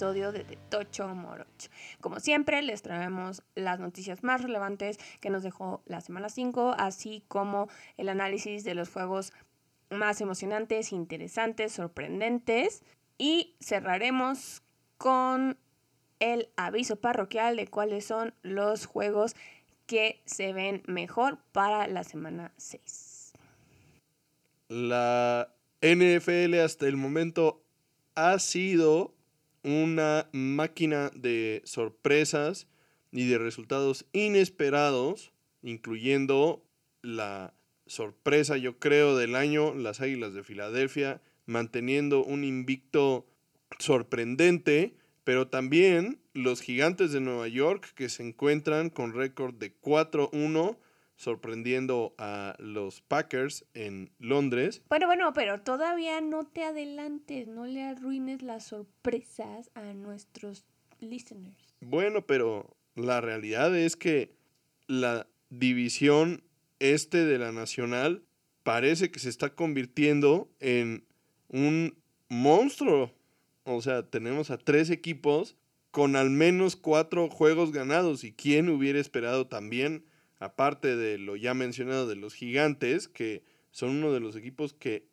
de, de Tocho Morocho. Como siempre, les traemos las noticias más relevantes que nos dejó la semana 5, así como el análisis de los juegos más emocionantes, interesantes, sorprendentes. Y cerraremos con el aviso parroquial de cuáles son los juegos que se ven mejor para la semana 6. La NFL hasta el momento ha sido una máquina de sorpresas y de resultados inesperados, incluyendo la sorpresa, yo creo, del año, las Águilas de Filadelfia, manteniendo un invicto sorprendente, pero también los Gigantes de Nueva York que se encuentran con récord de 4-1 sorprendiendo a los Packers en Londres. Bueno, bueno, pero todavía no te adelantes, no le arruines las sorpresas a nuestros listeners. Bueno, pero la realidad es que la división este de la Nacional parece que se está convirtiendo en un monstruo. O sea, tenemos a tres equipos con al menos cuatro juegos ganados. ¿Y quién hubiera esperado también aparte de lo ya mencionado de los gigantes, que son uno de los equipos que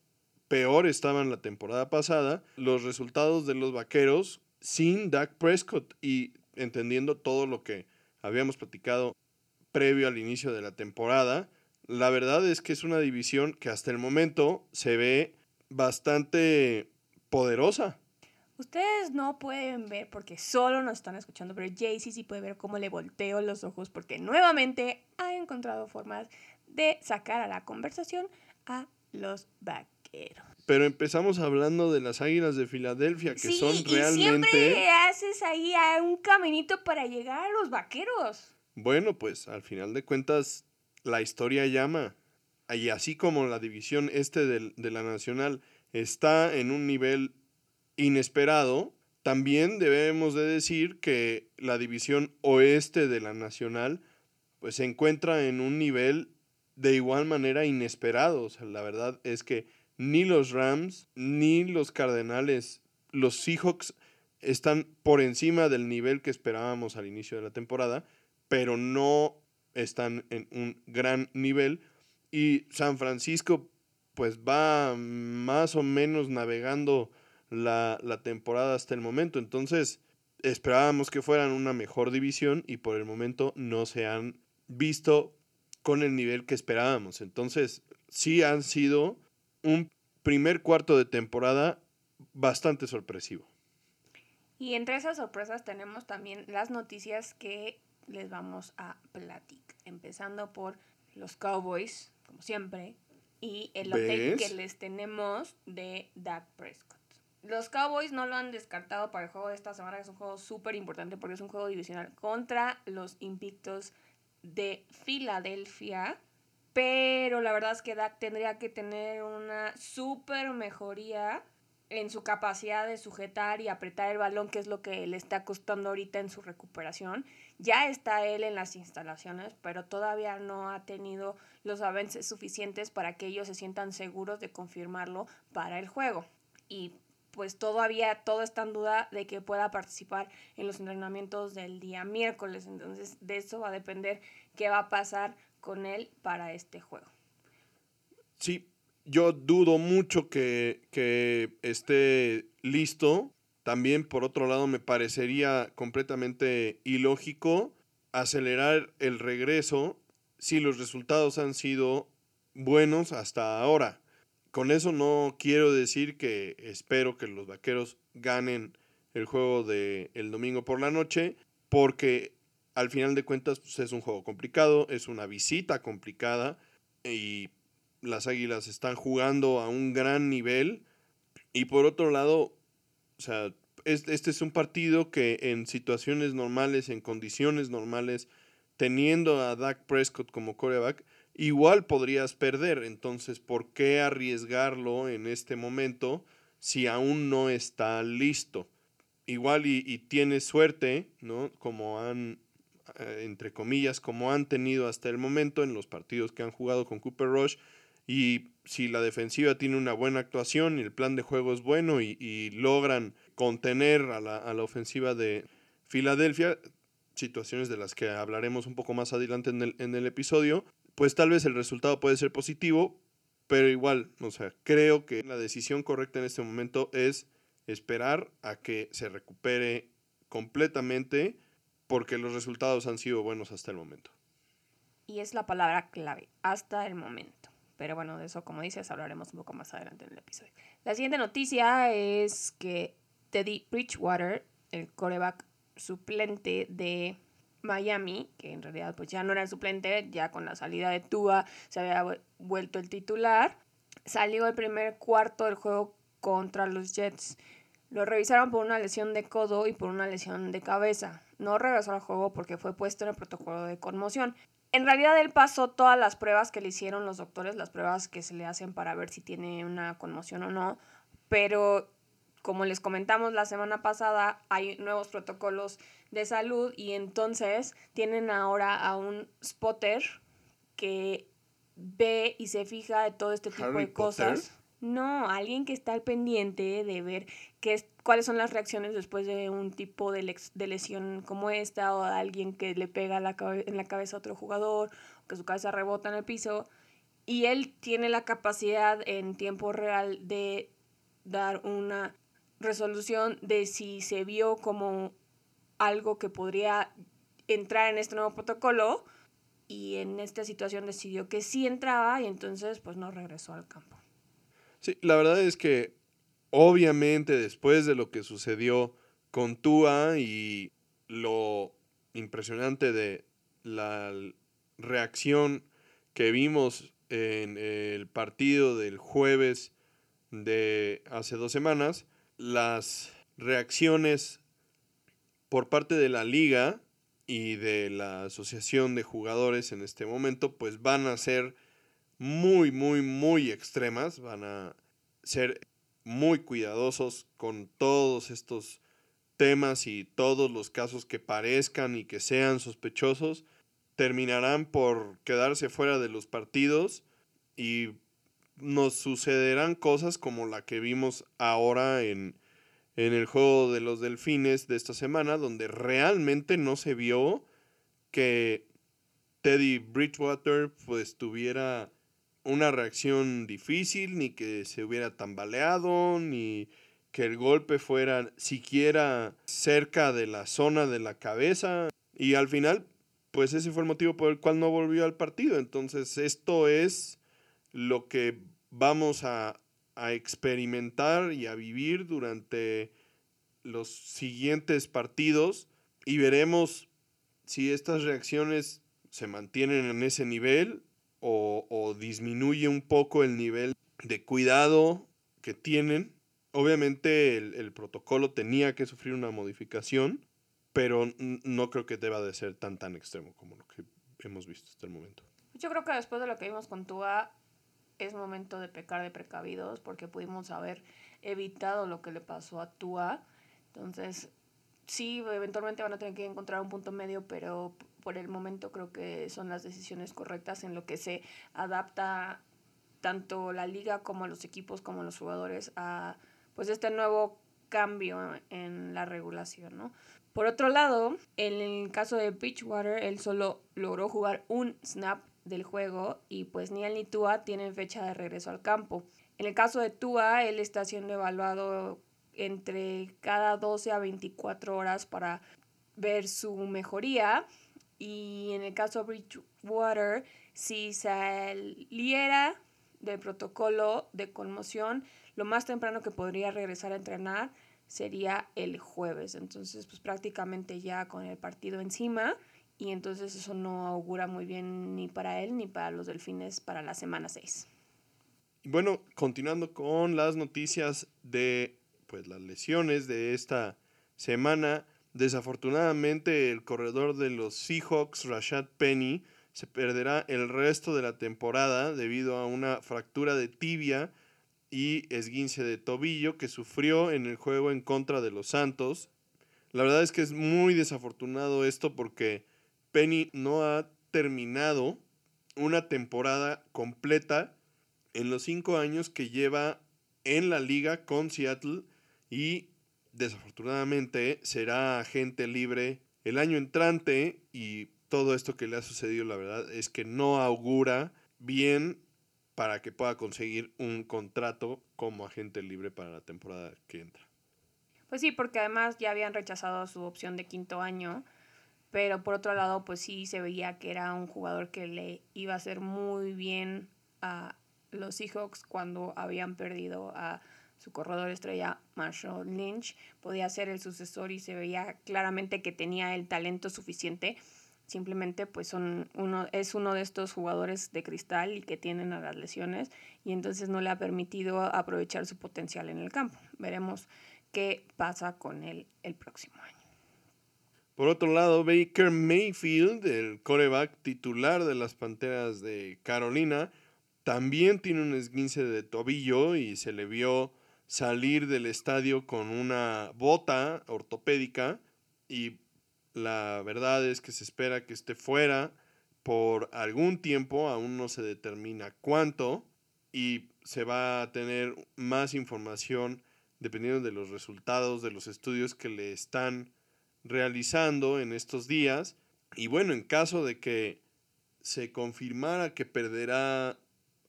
peor estaban la temporada pasada, los resultados de los vaqueros sin Dak Prescott y entendiendo todo lo que habíamos platicado previo al inicio de la temporada, la verdad es que es una división que hasta el momento se ve bastante poderosa. Ustedes no pueden ver porque solo nos están escuchando, pero Jaycee sí puede ver cómo le volteo los ojos porque nuevamente ha encontrado formas de sacar a la conversación a los vaqueros. Pero empezamos hablando de las águilas de Filadelfia, que son y realmente. Siempre haces ahí un caminito para llegar a los vaqueros. Bueno, pues al final de cuentas, la historia llama. Y así como la división este de, de la Nacional está en un nivel inesperado, también debemos de decir que la división oeste de la Nacional pues se encuentra en un nivel de igual manera inesperado. la verdad es que ni los Rams ni los Cardenales, los Seahawks están por encima del nivel que esperábamos al inicio de la temporada, pero no están en un gran nivel. Y San Francisco pues va más o menos navegando la, temporada hasta el momento. Entonces, esperábamos que fueran una mejor división y por el momento no se han visto con el nivel que esperábamos. Entonces, sí han sido un primer cuarto de temporada bastante sorpresivo. Y entre esas sorpresas tenemos también las noticias que les vamos a platicar. Empezando por los Cowboys, como siempre, y el hotel que les tenemos de Dak Prescott los Cowboys no lo han descartado para el juego de esta semana, que es un juego súper importante porque es un juego divisional contra los Invictos de Filadelfia. Pero la verdad es que Dak tendría que tener una súper mejoría en su capacidad de sujetar y apretar el balón, que es lo que le está costando ahorita en su recuperación. Ya está él en las instalaciones, pero todavía no ha tenido los avances suficientes para que ellos se sientan seguros de confirmarlo para el juego. Y pues todavía todo está en duda de que pueda participar en los entrenamientos del día miércoles. Entonces, de eso va a depender qué va a pasar con él para este juego. Sí, yo dudo mucho que, que esté listo. También, por otro lado, me parecería completamente ilógico acelerar el regreso si los resultados han sido buenos hasta ahora. Con eso no quiero decir que espero que los vaqueros ganen el juego del el domingo por la noche, porque al final de cuentas pues, es un juego complicado, es una visita complicada y las Águilas están jugando a un gran nivel. Y por otro lado, o sea, este es un partido que en situaciones normales, en condiciones normales, teniendo a Dak Prescott como coreback, igual podrías perder. Entonces, ¿por qué arriesgarlo en este momento si aún no está listo? Igual y, y tienes suerte, ¿no? Como han, eh, entre comillas, como han tenido hasta el momento en los partidos que han jugado con Cooper Rush Y si la defensiva tiene una buena actuación y el plan de juego es bueno y, logran contener a la, a la, ofensiva de Filadelfia, situaciones de las que hablaremos un poco más adelante en el, en el episodio, pues tal vez el resultado puede ser positivo, pero igual, o sea, creo que la decisión correcta en este momento es esperar a que se recupere completamente porque los resultados han sido buenos hasta el momento. Y es la palabra clave, hasta el momento. Pero bueno, de eso, como dices, hablaremos un poco más adelante en el episodio. La siguiente noticia es que Teddy Bridgewater, el coreback suplente de Miami, que en realidad pues ya no era el suplente, ya con la salida de Tua se había vuelto el titular, salió el primer cuarto del juego contra los Jets. Lo revisaron por una lesión de codo y por una lesión de cabeza. No regresó al juego porque fue puesto en el protocolo de conmoción. En realidad él pasó todas las pruebas que le hicieron los doctores, las pruebas que se le hacen para ver si tiene una conmoción o no, pero como les comentamos la semana pasada, hay nuevos protocolos de salud y entonces tienen ahora a un spotter que ve y se fija de todo este tipo de cosas. No, alguien que está al pendiente de ver qué cuáles son las reacciones después de un tipo de, de lesión como esta o de alguien que le pega la en la cabeza a otro jugador o que su cabeza rebota en el piso. Y él tiene la capacidad en tiempo real de dar una resolución de si se vio como algo que podría entrar en este nuevo protocolo y en esta situación decidió que sí entraba y entonces pues no regresó al campo. Sí, la verdad es que obviamente después de lo que sucedió con Tua y lo impresionante de la reacción que vimos en el partido del jueves de hace dos semanas, las reacciones por parte de la liga y de la asociación de jugadores en este momento, pues van a ser muy, muy, muy extremas, van a ser muy cuidadosos con todos estos temas y todos los casos que parezcan y que sean sospechosos, terminarán por quedarse fuera de los partidos y nos sucederán cosas como la que vimos ahora en, en el juego de los delfines de esta semana, donde realmente no se vio que Teddy Bridgewater pues tuviera una reacción difícil, ni que se hubiera tambaleado, ni que el golpe fuera siquiera cerca de la zona de la cabeza. Y al final, pues ese fue el motivo por el cual no volvió al partido. Entonces, esto es lo que vamos a, experimentar y a vivir durante los siguientes partidos y veremos si estas reacciones se mantienen en ese nivel o, disminuye un poco el nivel de cuidado que tienen. Obviamente el, el, protocolo tenía que sufrir una modificación, pero no creo que deba de ser tan tan extremo como lo que hemos visto hasta el momento. Yo creo que después de lo que vimos con Tua, es momento de pecar de precavidos porque pudimos haber evitado lo que le pasó a Tua. Entonces, sí, eventualmente van a tener que encontrar un punto medio, pero por el momento creo que son las decisiones correctas en lo que se adapta tanto la liga como los equipos como los jugadores a pues este nuevo cambio en la regulación, ¿no? Por otro lado, en el caso de Beachwater, él solo logró jugar un snap del juego y pues ni él ni Tua tienen fecha de regreso al campo. En el caso de Tua, él está siendo evaluado entre cada 12 a 24 horas para ver su mejoría y en el caso de Bridgewater, si saliera del protocolo de conmoción, lo más temprano que podría regresar a entrenar sería el jueves. Entonces, pues prácticamente ya con el partido encima y entonces eso no augura muy bien ni para él ni para los delfines para la semana 6. Bueno, continuando con las noticias de pues las lesiones de esta semana, desafortunadamente el corredor de los Seahawks, Rashad Penny, se perderá el resto de la temporada debido a una fractura de tibia y esguince de tobillo que sufrió en el juego en contra de los Santos. La verdad es que es muy desafortunado esto porque Penny no ha terminado una temporada completa en los cinco años que lleva en la liga con Seattle y desafortunadamente será agente libre el año entrante y todo esto que le ha sucedido la verdad es que no augura bien para que pueda conseguir un contrato como agente libre para la temporada que entra. Pues sí, porque además ya habían rechazado su opción de quinto año, pero por otro lado, pues sí se veía que era un jugador que le iba a hacer muy bien a los Seahawks cuando habían perdido a su corredor estrella Marshall Lynch. Podía ser el sucesor y se veía claramente que tenía el talento suficiente. Simplemente pues son uno, es uno de estos jugadores de cristal y que tienen a las lesiones y entonces no le ha permitido aprovechar su potencial en el campo. Veremos qué pasa con él el próximo año. Por otro lado, Baker Mayfield, el coreback titular de las Panteras de Carolina, también tiene un esguince de tobillo y se le vio salir del estadio con una bota ortopédica y la verdad es que se espera que esté fuera por algún tiempo, aún no se determina cuánto y se va a tener más información dependiendo de los resultados de los estudios que le están realizando en estos días. Y bueno, en caso de que se confirmara que perderá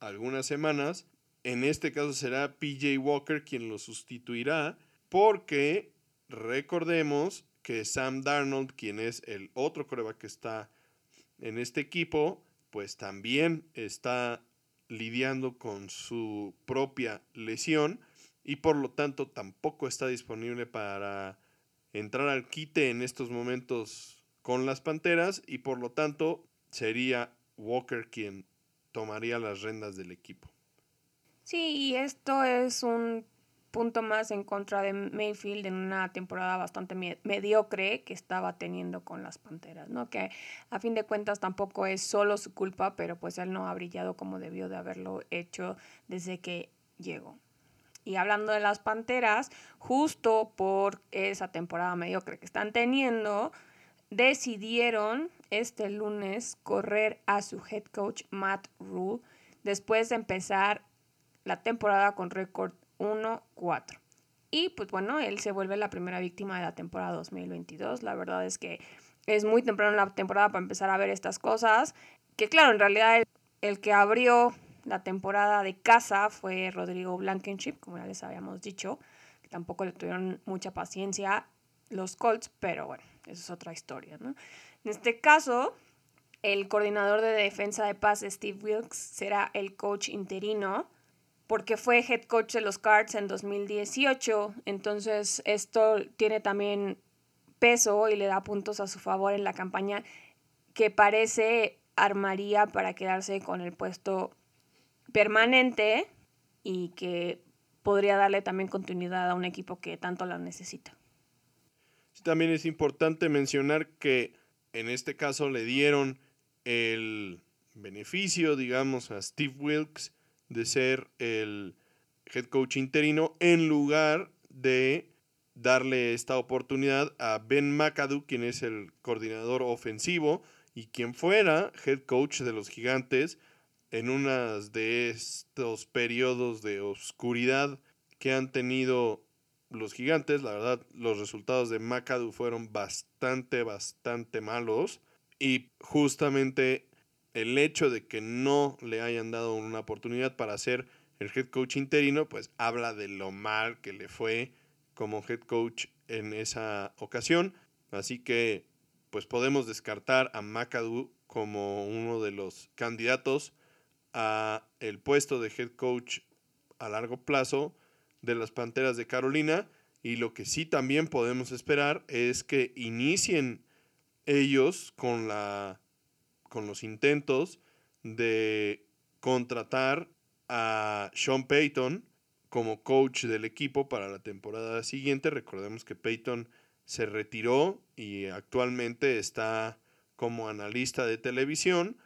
algunas semanas, en este caso será PJ Walker quien lo sustituirá, porque recordemos que Sam Darnold, quien es el otro coreback que está en este equipo, pues también está lidiando con su propia lesión y por lo tanto tampoco está disponible para entrar al quite en estos momentos con las Panteras y por lo tanto sería Walker quien tomaría las rendas del equipo. Sí, y esto es un punto más en contra de Mayfield en una temporada bastante mediocre que estaba teniendo con las Panteras, ¿no? Que a fin de cuentas tampoco es solo su culpa, pero pues él no ha brillado como debió de haberlo hecho desde que llegó. Y hablando de las Panteras, justo por esa temporada mediocre que están teniendo, decidieron este lunes correr a su head coach Matt Rule después de empezar la temporada con récord 1-4. Y pues bueno, él se vuelve la primera víctima de la temporada 2022. La verdad es que es muy temprano en la temporada para empezar a ver estas cosas. Que claro, en realidad el, el que abrió la temporada de casa fue Rodrigo Blankenship, como ya les habíamos dicho, que tampoco le tuvieron mucha paciencia los Colts, pero bueno, eso es otra historia, ¿no? En este caso, el coordinador de defensa de paz, Steve Wilkes, será el coach interino porque fue head coach de los Cards en 2018, entonces esto tiene también peso y le da puntos a su favor en la campaña que parece armaría para quedarse con el puesto permanente y que podría darle también continuidad a un equipo que tanto la necesita. también es importante mencionar que en este caso le dieron el beneficio, digamos, a Steve Wilkes de ser el head coach interino en lugar de darle esta oportunidad a Ben McAdoo, quien es el coordinador ofensivo y quien fuera head coach de los gigantes en uno de estos periodos de oscuridad que han tenido los gigantes. La verdad, los resultados de McAdoo fueron bastante, bastante malos. Y justamente el hecho de que no le hayan dado una oportunidad para ser el head coach interino, pues habla de lo mal que le fue como head coach en esa ocasión. Así que, pues podemos descartar a McAdoo como uno de los candidatos a el puesto de head coach a largo plazo de las Panteras de Carolina y lo que sí también podemos esperar es que inicien ellos con la con los intentos de contratar a Sean Payton como coach del equipo para la temporada siguiente. Recordemos que Payton se retiró y actualmente está como analista de televisión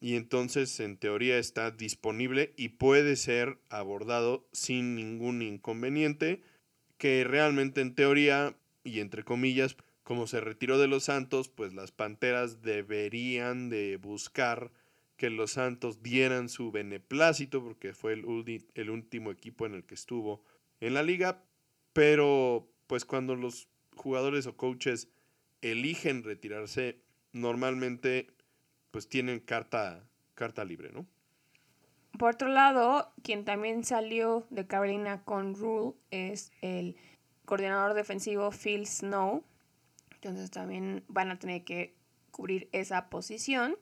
y entonces en teoría está disponible y puede ser abordado sin ningún inconveniente, que realmente en teoría y entre comillas, como se retiró de los Santos, pues las Panteras deberían de buscar que los Santos dieran su beneplácito, porque fue el, el último equipo en el que estuvo en la liga, pero pues cuando los jugadores o coaches eligen retirarse, normalmente pues tienen carta, carta libre, ¿no? Por otro lado, quien también salió de Carolina con Rule es el coordinador defensivo Phil Snow. Entonces también van a tener que cubrir esa posición.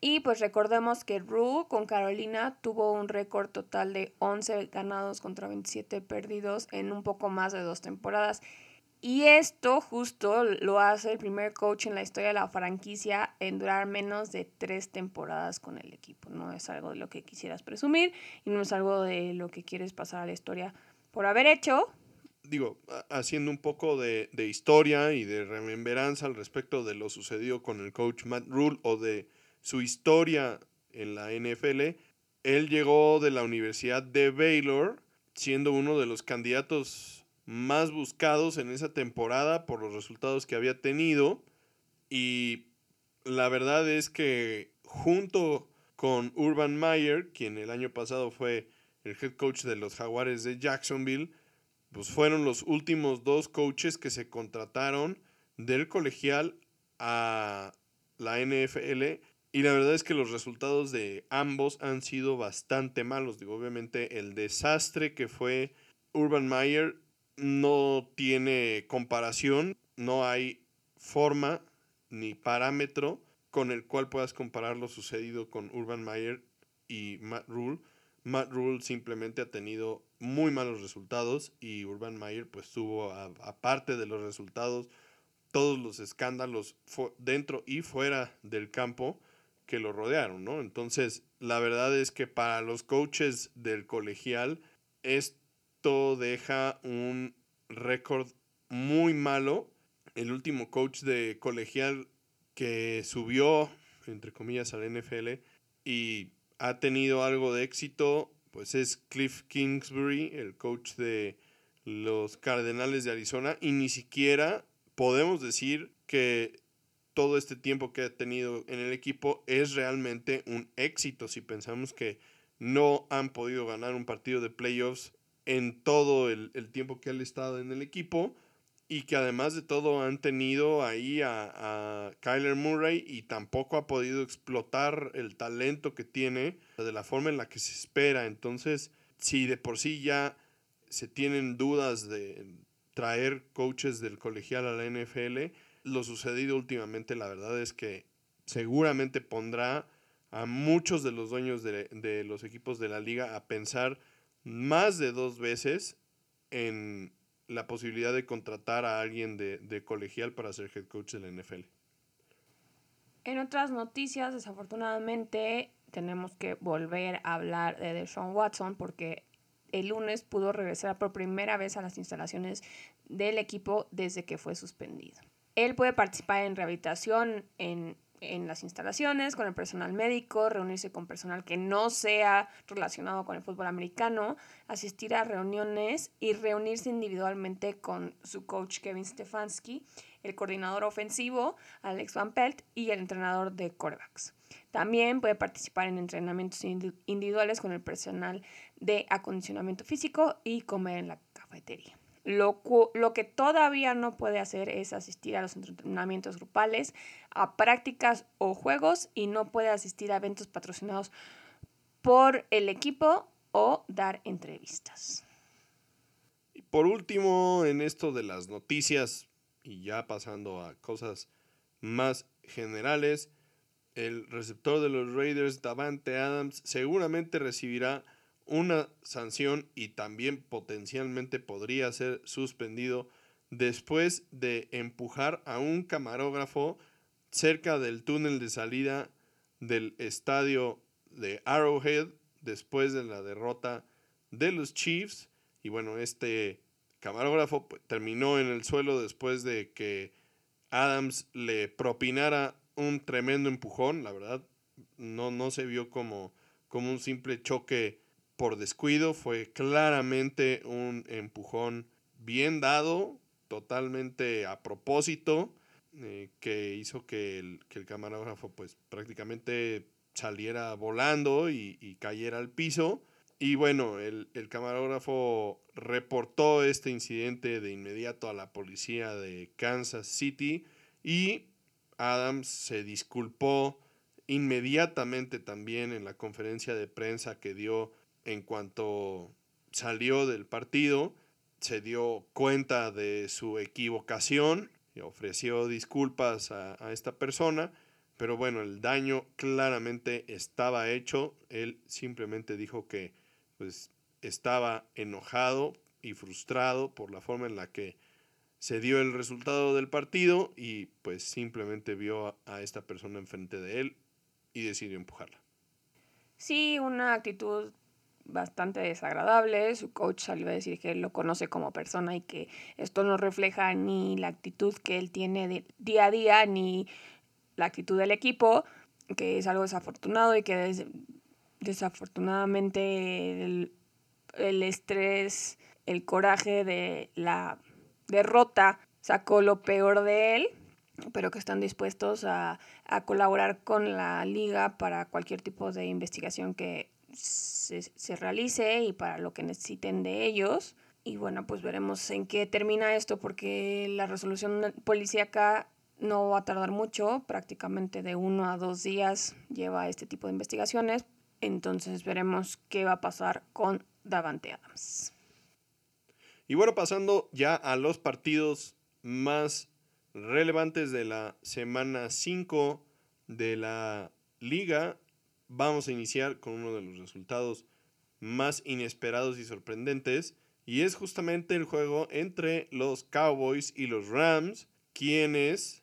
Y pues recordemos que Rule con Carolina tuvo un récord total de 11 ganados contra 27 perdidos en un poco más de dos temporadas. Y esto justo lo hace el primer coach en la historia de la franquicia en durar menos de tres temporadas con el equipo. No es algo de lo que quisieras presumir y no es algo de lo que quieres pasar a la historia por haber hecho. Digo, haciendo un poco de, de historia y de remembranza al respecto de lo sucedido con el coach Matt Rule o de su historia en la NFL, él llegó de la Universidad de Baylor siendo uno de los candidatos más buscados en esa temporada por los resultados que había tenido. Y la verdad es que junto con Urban Meyer, quien el año pasado fue el head coach de los Jaguares de Jacksonville, pues fueron los últimos dos coaches que se contrataron del colegial a la NFL. Y la verdad es que los resultados de ambos han sido bastante malos. Digo, obviamente el desastre que fue Urban Meyer no tiene comparación, no hay forma ni parámetro con el cual puedas comparar lo sucedido con Urban Meyer y Matt Rule. Matt Rule simplemente ha tenido muy malos resultados y Urban Meyer pues tuvo aparte de los resultados todos los escándalos dentro y fuera del campo que lo rodearon, ¿no? Entonces, la verdad es que para los coaches del colegial es deja un récord muy malo. El último coach de colegial que subió, entre comillas, al NFL y ha tenido algo de éxito, pues es Cliff Kingsbury, el coach de los Cardenales de Arizona, y ni siquiera podemos decir que todo este tiempo que ha tenido en el equipo es realmente un éxito si pensamos que no han podido ganar un partido de playoffs en todo el, tiempo que él ha estado en el equipo y que además de todo han tenido ahí a, a, Kyler Murray y tampoco ha podido explotar el talento que tiene de la forma en la que se espera. Entonces, si de por sí ya se tienen dudas de traer coaches del colegial a la NFL, lo sucedido últimamente la verdad es que seguramente pondrá a muchos de los dueños de, de los equipos de la liga a pensar más de dos veces en la posibilidad de contratar a alguien de, colegial para ser head coach de la NFL. En otras noticias, desafortunadamente, tenemos que volver a hablar de Deshaun Watson porque el lunes pudo regresar por primera vez a las instalaciones del equipo desde que fue suspendido. Él puede participar en rehabilitación en en las instalaciones, con el personal médico, reunirse con personal que no sea relacionado con el fútbol americano, asistir a reuniones y reunirse individualmente con su coach Kevin Stefanski, el coordinador ofensivo Alex Van Pelt y el entrenador de corebacks. También puede participar en entrenamientos individuales con el personal de acondicionamiento físico y comer en la cafetería. Lo, lo, que todavía no puede hacer es asistir a los entrenamientos grupales, a prácticas o juegos y no puede asistir a eventos patrocinados por el equipo o dar entrevistas. Y por último, en esto de las noticias y ya pasando a cosas más generales, el receptor de los Raiders, Davante Adams, seguramente recibirá una sanción y también potencialmente podría ser suspendido después de empujar a un camarógrafo cerca del túnel de salida del estadio de Arrowhead después de la derrota de los Chiefs. Y bueno, este camarógrafo pues, terminó en el suelo después de que Adams le propinara un tremendo empujón. La verdad, no, no se vio como, como un simple choque por descuido, fue claramente un empujón bien dado, totalmente a propósito, eh, que hizo que el, que el camarógrafo pues prácticamente saliera volando y, cayera al piso. Y bueno, el, el, camarógrafo reportó este incidente de inmediato a la policía de Kansas City y Adams se disculpó inmediatamente también en la conferencia de prensa que dio en cuanto salió del partido, se dio cuenta de su equivocación y ofreció disculpas a, esta persona, pero bueno, el daño claramente estaba hecho, él simplemente dijo que pues estaba enojado y frustrado por la forma en la que se dio el resultado del partido y pues simplemente vio a esta persona enfrente de él y decidió empujarla. Sí, una actitud bastante desagradable. Su coach salió a decir que él lo conoce como persona y que esto no refleja ni la actitud que él tiene de día a día ni la actitud del equipo, que es algo desafortunado y que desafortunadamente el, el estrés, el coraje de la derrota sacó lo peor de él pero que están dispuestos a, a, colaborar con la liga para cualquier tipo de investigación que se, se, realice y para lo que necesiten de ellos. Y bueno, pues veremos en qué termina esto porque la resolución policíaca no va a tardar mucho, prácticamente de uno a dos días lleva este tipo de investigaciones. Entonces veremos qué va a pasar con Davante Adams. Y bueno, pasando ya a los partidos más relevantes de la semana 5 de la liga, vamos a iniciar con uno de los resultados más inesperados y sorprendentes. Y es justamente el juego entre los Cowboys y los Rams, quienes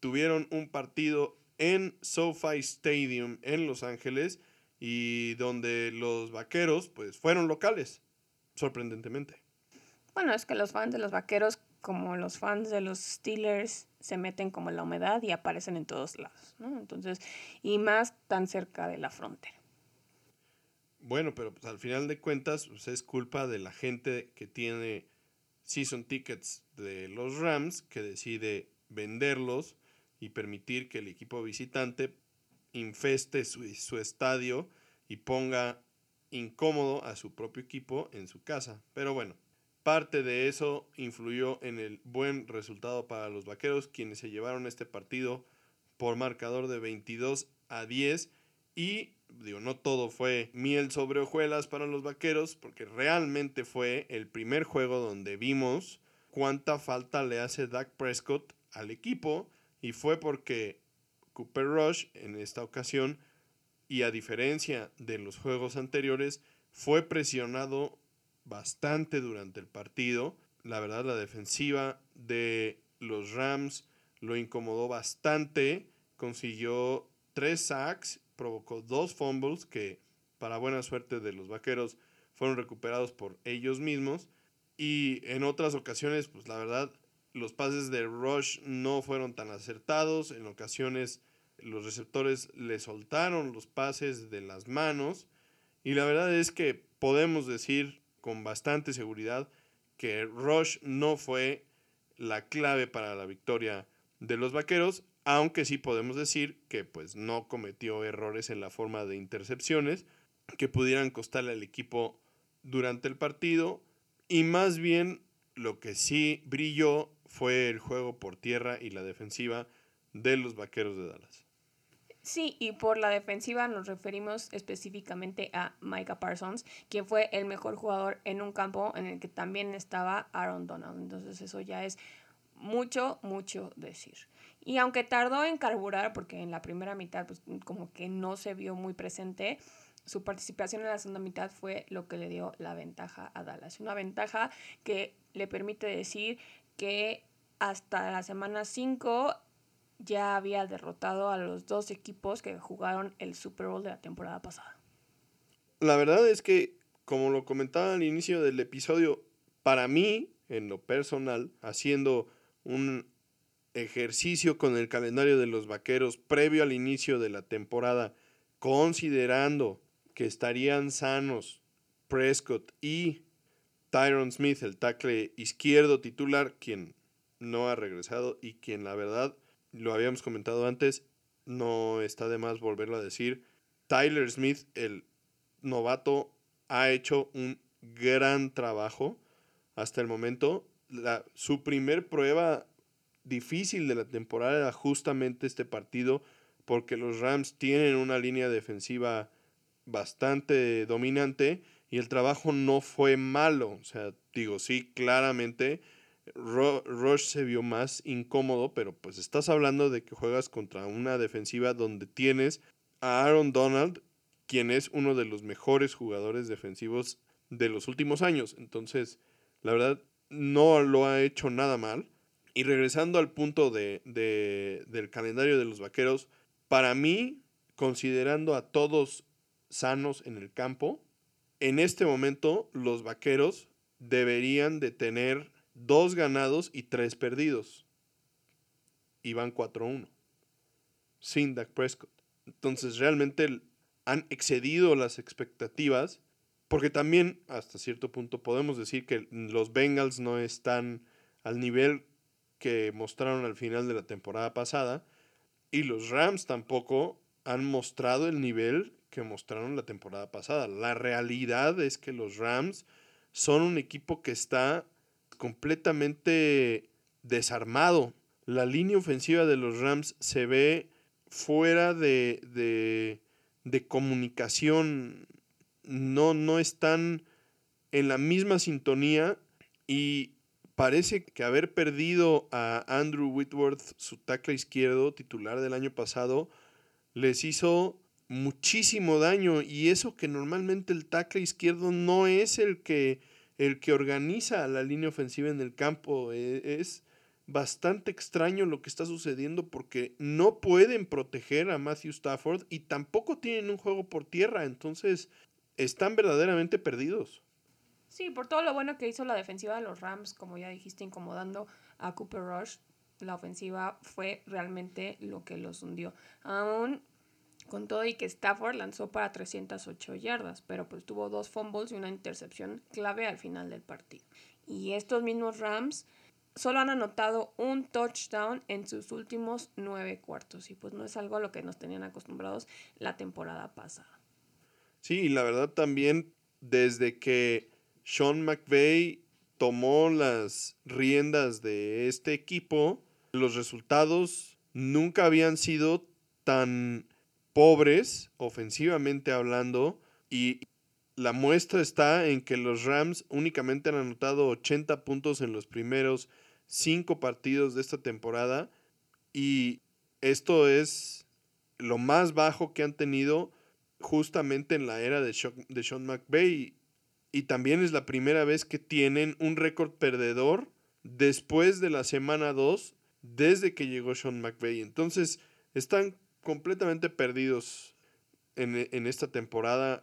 tuvieron un partido en SoFi Stadium en Los Ángeles y donde los vaqueros pues fueron locales, sorprendentemente. Bueno, es que los fans de los vaqueros como los fans de los Steelers se meten como la humedad y aparecen en todos lados, ¿no? Entonces, y más tan cerca de la frontera. Bueno, pero pues al final de cuentas pues, es culpa de la gente que tiene season tickets de los Rams que decide venderlos y permitir que el equipo visitante infeste su, su estadio y ponga incómodo a su propio equipo en su casa. Pero bueno, Parte de eso influyó en el buen resultado para los Vaqueros, quienes se llevaron este partido por marcador de 22 a 10 y digo, no todo fue miel sobre hojuelas para los Vaqueros, porque realmente fue el primer juego donde vimos cuánta falta le hace Dak Prescott al equipo. Y fue porque Cooper Rush en esta ocasión y a diferencia de los juegos anteriores fue presionado bastante durante el partido. La verdad, la defensiva de los Rams lo incomodó bastante. Consiguió tres sacks, provocó dos fumbles que, para buena suerte de los vaqueros, fueron recuperados por ellos mismos. Y en otras ocasiones, pues la verdad, los pases de Rush no fueron tan acertados. En ocasiones, los receptores le soltaron los pases de las manos. Y la verdad es que podemos decir con bastante seguridad que Rush no fue la clave para la victoria de los Vaqueros, aunque sí podemos decir que pues no cometió errores en la forma de intercepciones que pudieran costarle al equipo durante el partido y más bien lo que sí brilló fue el juego por tierra y la defensiva de los Vaqueros de Dallas. Sí, y por la defensiva nos referimos específicamente a Micah Parsons, quien fue el mejor jugador en un campo en el que también estaba Aaron Donald. Entonces eso ya es mucho, mucho decir. Y aunque tardó en carburar, porque en la primera mitad pues como que no se vio muy presente, su participación en la segunda mitad fue lo que le dio la ventaja a Dallas. Una ventaja que le permite decir que hasta la semana 5 ya había derrotado a los dos equipos que jugaron el Super Bowl de la temporada pasada. La verdad es que, como lo comentaba al inicio del episodio, para mí, en lo personal, haciendo un ejercicio con el calendario de los Vaqueros previo al inicio de la temporada, considerando que estarían sanos Prescott y Tyron Smith, el tackle izquierdo titular, quien no ha regresado y quien la verdad lo habíamos comentado antes, no está de más volverlo a decir, Tyler Smith, el novato, ha hecho un gran trabajo hasta el momento. La, su primer prueba difícil de la temporada era justamente este partido porque los Rams tienen una línea defensiva bastante dominante y el trabajo no fue malo. O sea, digo, sí, claramente Rush se vio más incómodo, pero pues estás hablando de que juegas contra una defensiva donde tienes a Aaron Donald, quien es uno de los mejores jugadores defensivos de los últimos años. Entonces, la verdad, no lo ha hecho nada mal. Y regresando al punto de, del calendario de los vaqueros, para mí, considerando a todos sanos en el campo, en este momento los vaqueros deberían de tener dos ganados y tres perdidos. Y van 4-1. Sin Dak Prescott. Entonces realmente han excedido las expectativas. Porque también, hasta cierto punto, podemos decir que los Bengals no están al nivel que mostraron al final de la temporada pasada. Y los Rams tampoco han mostrado el nivel que mostraron la temporada pasada. La realidad es que los Rams son un equipo que está completamente desarmado. La línea ofensiva de los Rams se ve fuera de, de, de comunicación. No, no están en la misma sintonía y parece que haber perdido a Andrew Whitworth, su tackle izquierdo, titular del año pasado, les hizo muchísimo daño y eso que normalmente el tackle izquierdo no es el que el que organiza la línea ofensiva en el campo e, es bastante extraño lo que está sucediendo porque no pueden proteger a Matthew Stafford y tampoco tienen un juego por tierra, entonces están verdaderamente perdidos. Sí, por todo lo bueno que hizo la defensiva de los Rams, como ya dijiste, incomodando a Cooper Rush, la ofensiva fue realmente lo que los hundió. Aún con todo y que Stafford lanzó para 308 yardas, pero pues tuvo dos fumbles y una intercepción clave al final del partido. Y estos mismos Rams solo han anotado un touchdown en sus últimos nueve cuartos y pues no es algo a lo que nos tenían acostumbrados la temporada pasada. Sí, y la verdad también desde que Sean McVay tomó las riendas de este equipo, los resultados nunca habían sido tan pobres, ofensivamente hablando, y la muestra está en que los Rams únicamente han anotado 80 puntos en los primeros cinco partidos de esta temporada y esto es lo más bajo que han tenido justamente en la era de Sean, McVay y también es la primera vez que tienen un récord perdedor después de la semana 2 desde que llegó Sean McVay. Entonces están completamente perdidos en, esta temporada,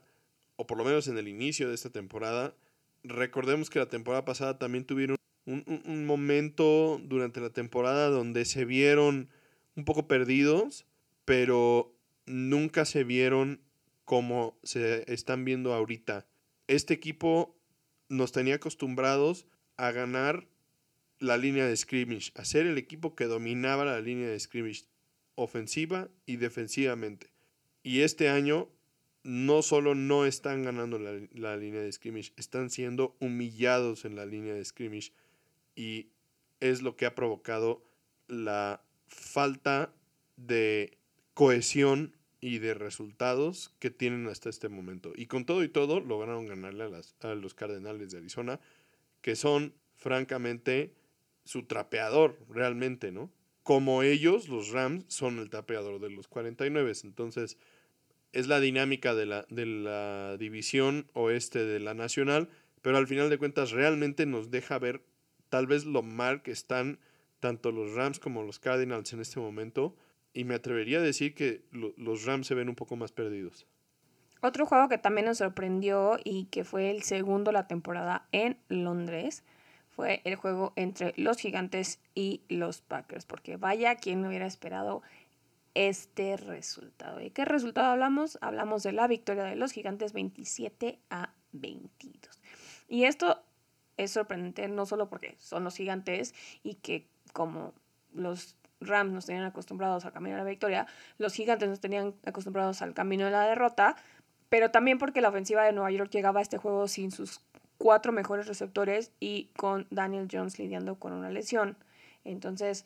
o por lo menos en el inicio de esta temporada. Recordemos que la temporada pasada también tuvieron un, momento durante la temporada donde se vieron un poco perdidos, pero nunca se vieron como se están viendo ahorita. Este equipo nos tenía acostumbrados a ganar la línea de scrimmage, a ser el equipo que dominaba la línea de scrimmage ofensiva y defensivamente. Y este año no solo no están ganando la, línea de scrimmage, están siendo humillados en la línea de scrimmage y es lo que ha provocado la falta de cohesión y de resultados que tienen hasta este momento. Y con todo y todo lograron ganarle a, las, a los Cardenales de Arizona, que son francamente su trapeador realmente, ¿no? Como ellos, los Rams, son el tapeador de los 49. Entonces, es la dinámica de la, de la división oeste de la nacional, pero al final de cuentas realmente nos deja ver tal vez lo mal que están tanto los Rams como los Cardinals en este momento. Y me atrevería a decir que los Rams se ven un poco más perdidos. Otro juego que también nos sorprendió y que fue el segundo la temporada en Londres fue el juego entre los gigantes y los Packers, porque vaya quien hubiera esperado este resultado. ¿Y qué resultado hablamos? Hablamos de la victoria de los gigantes 27 a 22. Y esto es sorprendente no solo porque son los gigantes y que como los Rams nos tenían acostumbrados al camino de la victoria, los gigantes nos tenían acostumbrados al camino de la derrota, pero también porque la ofensiva de Nueva York llegaba a este juego sin sus cuatro mejores receptores y con Daniel Jones lidiando con una lesión. Entonces,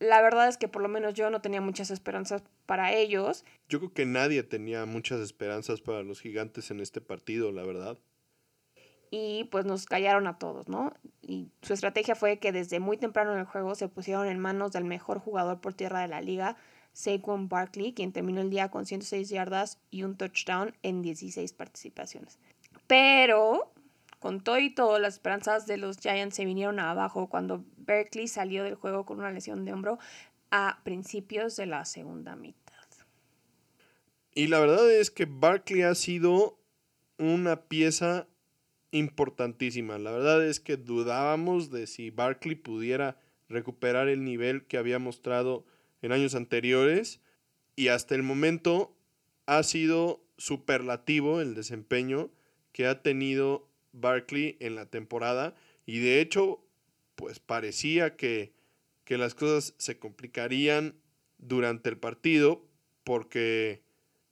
la verdad es que por lo menos yo no tenía muchas esperanzas para ellos. Yo creo que nadie tenía muchas esperanzas para los gigantes en este partido, la verdad. Y pues nos callaron a todos, ¿no? Y su estrategia fue que desde muy temprano en el juego se pusieron en manos del mejor jugador por tierra de la liga, Saquon Barkley, quien terminó el día con 106 yardas y un touchdown en 16 participaciones. Pero con todo y todo, las esperanzas de los Giants se vinieron abajo cuando Berkeley salió del juego con una lesión de hombro a principios de la segunda mitad. Y la verdad es que Barkley ha sido una pieza importantísima. La verdad es que dudábamos de si Barkley pudiera recuperar el nivel que había mostrado en años anteriores y hasta el momento ha sido superlativo el desempeño que ha tenido Barkley en la temporada y de hecho pues parecía que, que las cosas se complicarían durante el partido porque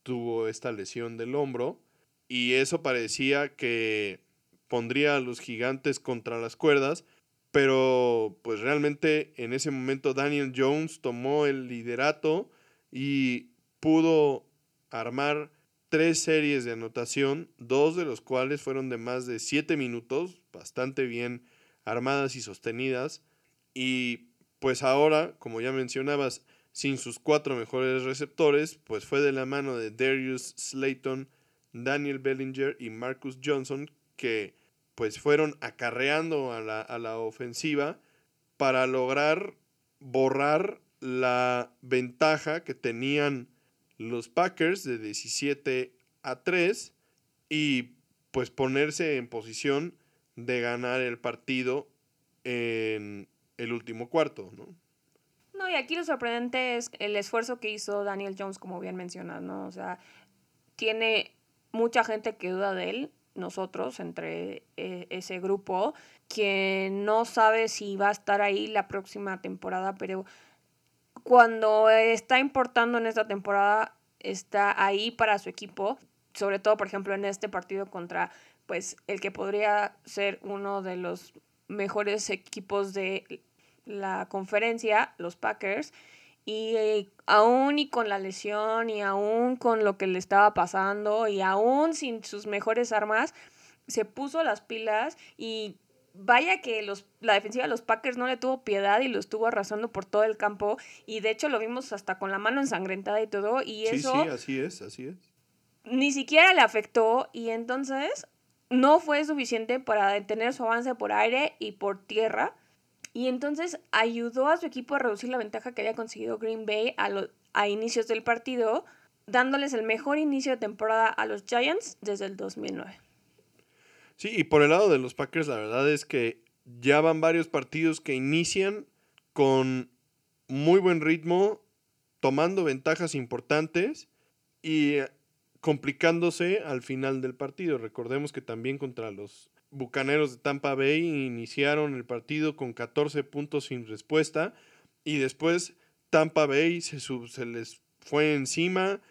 tuvo esta lesión del hombro y eso parecía que pondría a los gigantes contra las cuerdas, pero pues realmente en ese momento Daniel Jones tomó el liderato y pudo armar tres series de anotación, dos de los cuales fueron de más de siete minutos, bastante bien armadas y sostenidas. Y pues ahora, como ya mencionabas, sin sus cuatro mejores receptores, pues fue de la mano de Darius Slayton, Daniel Bellinger y Marcus Johnson que pues fueron acarreando a la, a la ofensiva para lograr borrar la ventaja que tenían los Packers de 17 a 3 y pues ponerse en posición de ganar el partido en el último cuarto, ¿no? No, y aquí lo sorprendente es el esfuerzo que hizo Daniel Jones, como bien mencionas, ¿no? O sea, tiene mucha gente que duda de él, nosotros, entre eh, ese grupo, que no sabe si va a estar ahí la próxima temporada, pero cuando está importando en esta temporada, está ahí para su equipo, sobre todo, por ejemplo, en este partido contra, pues, el que podría ser uno de los mejores equipos de la conferencia, los Packers, y eh, aún y con la lesión y aún con lo que le estaba pasando y aún sin sus mejores armas, se puso las pilas y vaya que los, la defensiva de los Packers no le tuvo piedad y lo estuvo arrasando por todo el campo. Y de hecho lo vimos hasta con la mano ensangrentada y todo. Y eso. Sí, así es, así es. Ni siquiera le afectó. Y entonces no fue suficiente para detener su avance por aire y por tierra. Y entonces ayudó a su equipo a reducir la ventaja que había conseguido Green Bay a, a inicios del partido, dándoles el mejor inicio de temporada a los Giants desde el 2009. Sí, y por el lado de los Packers, la verdad es que ya van varios partidos que inician con muy buen ritmo, tomando ventajas importantes y complicándose al final del partido. Recordemos que también contra los Bucaneros de Tampa Bay iniciaron el partido con 14 puntos sin respuesta y después Tampa Bay se, se les fue encima,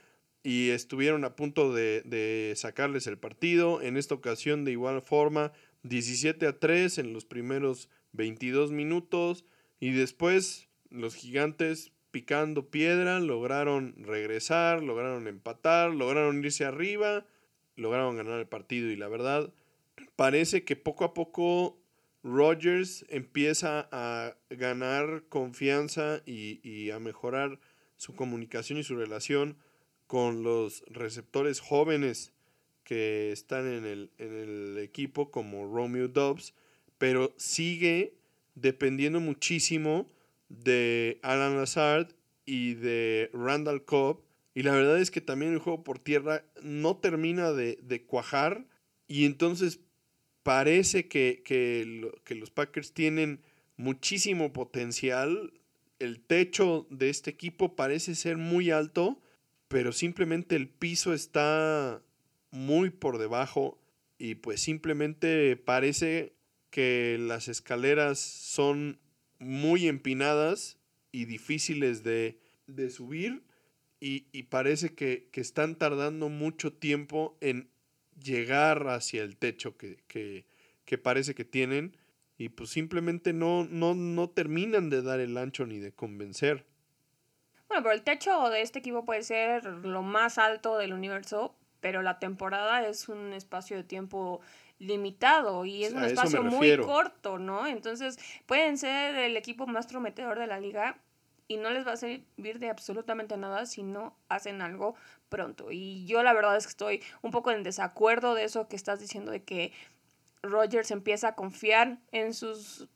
y estuvieron a punto de, sacarles el partido. En esta ocasión, de igual forma, 17 a 3 en los primeros 22 minutos. Y después, los gigantes picando piedra lograron regresar, lograron empatar, lograron irse arriba, lograron ganar el partido. Y la verdad, parece que poco a poco Rodgers empieza a ganar confianza y, y a mejorar su comunicación y su relación con los receptores jóvenes que están en el, equipo como Romeo Dobbs, pero sigue dependiendo muchísimo de Alan Lazard y de Randall Cobb. Y la verdad es que también el juego por tierra no termina de, cuajar. Y entonces parece que, que los Packers tienen muchísimo potencial. El techo de este equipo parece ser muy alto pero simplemente el piso está muy por debajo y pues simplemente parece que las escaleras son muy empinadas difíciles de, subir y, parece que, están tardando mucho tiempo en llegar hacia el techo que, que, parece que tienen y pues simplemente no, no, no terminan de dar el ancho ni de convencer. Bueno, pero el techo de este equipo puede ser lo más alto del universo, pero la temporada es un espacio de tiempo limitado y es un espacio muy corto, ¿no? Entonces pueden ser el equipo más prometedor de la liga y no les va a servir de absolutamente nada si no hacen algo pronto. Y yo la verdad es que estoy un poco en desacuerdo de eso que estás diciendo de que Rogers empieza a confiar en sus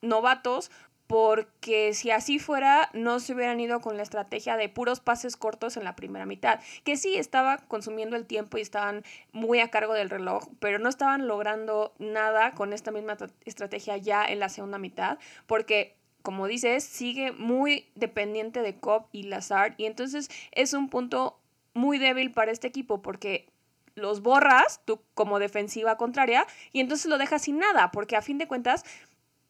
novatos porque si así fuera, no se hubieran ido con la estrategia de puros pases cortos en la primera mitad, que sí estaba consumiendo el tiempo y estaban muy a cargo del reloj, pero no estaban logrando nada con esta misma estrategia ya en la segunda mitad, porque como dices, sigue muy dependiente de Cobb y Lazard, y entonces es un punto muy débil para este equipo, porque los borras tú como defensiva contraria y entonces lo dejas sin nada, porque a fin de cuentas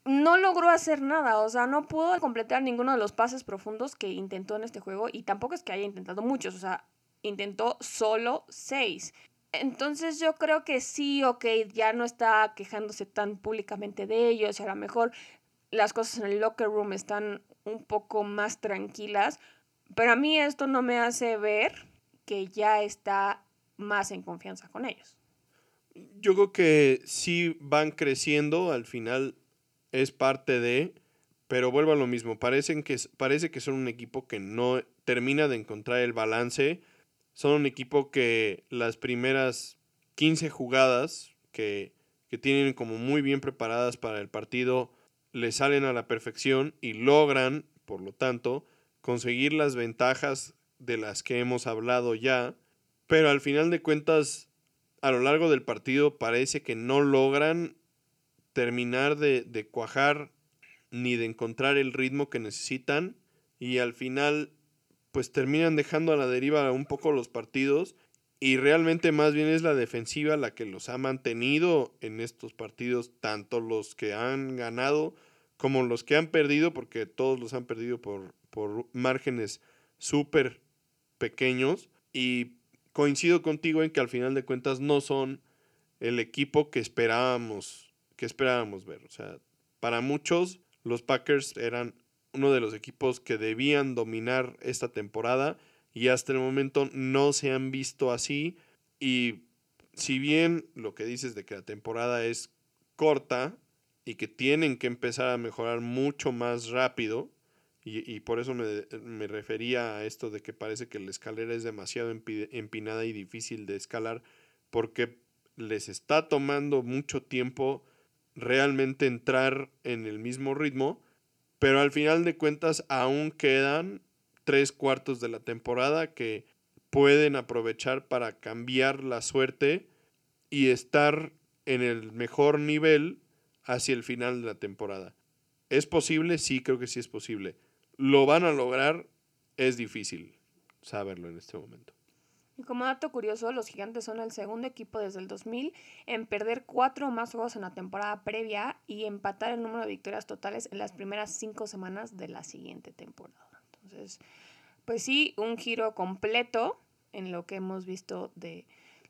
no logró hacer nada, o sea, no pudo completar ninguno de los pases profundos que intentó en este juego y tampoco es que haya intentado muchos, o sea, intentó solo seis. Entonces yo creo que sí, ok, ya no está quejándose tan públicamente de ellos y a lo mejor las cosas en el locker room están un poco más tranquilas, pero a mí esto no me hace ver que ya está más en confianza con ellos. Yo creo que sí van creciendo, al final es parte de, pero vuelvo a lo mismo, Parecen que, parece que son un equipo que no termina de encontrar el balance, son un equipo que las primeras 15 jugadas que, que tienen como muy bien preparadas para el partido le salen a la perfección y logran, por lo tanto, conseguir las ventajas de las que hemos hablado ya, pero al final de cuentas, a lo largo del partido parece que no logran terminar de, cuajar ni de encontrar el ritmo que necesitan y al final pues terminan dejando a la deriva un poco los partidos y realmente más bien es la defensiva la que los ha mantenido en estos partidos, tanto los que han ganado como los que han perdido, porque todos los han perdido por, por márgenes súper pequeños. Y coincido contigo en que al final de cuentas no son el equipo que esperábamos que esperábamos ver. O sea, para muchos los Packers eran uno de los equipos que debían dominar esta temporada y hasta el momento no se han visto así. Y si bien lo que dices de que la temporada es corta y que tienen que empezar a mejorar mucho más rápido, y, por eso me, me, refería a esto de que parece que la escalera es demasiado empinada y difícil de escalar, porque les está tomando mucho tiempo realmente entrar en el mismo ritmo, pero al final de cuentas aún quedan tres cuartos de la temporada que pueden aprovechar para cambiar la suerte y estar en el mejor nivel hacia el final de la temporada. ¿Es posible? Sí, creo que sí es posible. ¿Lo van a lograr? Es difícil saberlo en este momento. Y como dato curioso, los Gigantes son el segundo equipo desde el 2000 en perder cuatro o más juegos en la temporada previa y empatar el número de victorias totales en las primeras cinco semanas de la siguiente temporada. Entonces, pues sí, un giro completo en lo que hemos visto de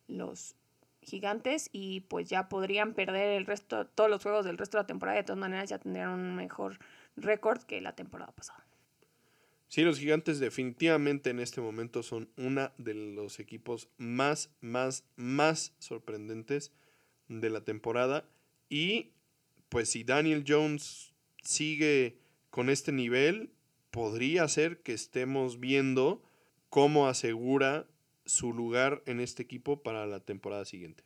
los gigantes y pues ya podrían perder el resto, todos los juegos del resto de la temporada y de todas maneras ya tendrían un mejor récord que la temporada pasada. Sí, los gigantes definitivamente en este momento son uno de los equipos más, más, más sorprendentes de la temporada. Y pues si Daniel Jones sigue con este nivel, podría ser que estemos viendo cómo asegura su lugar en este equipo para la temporada siguiente.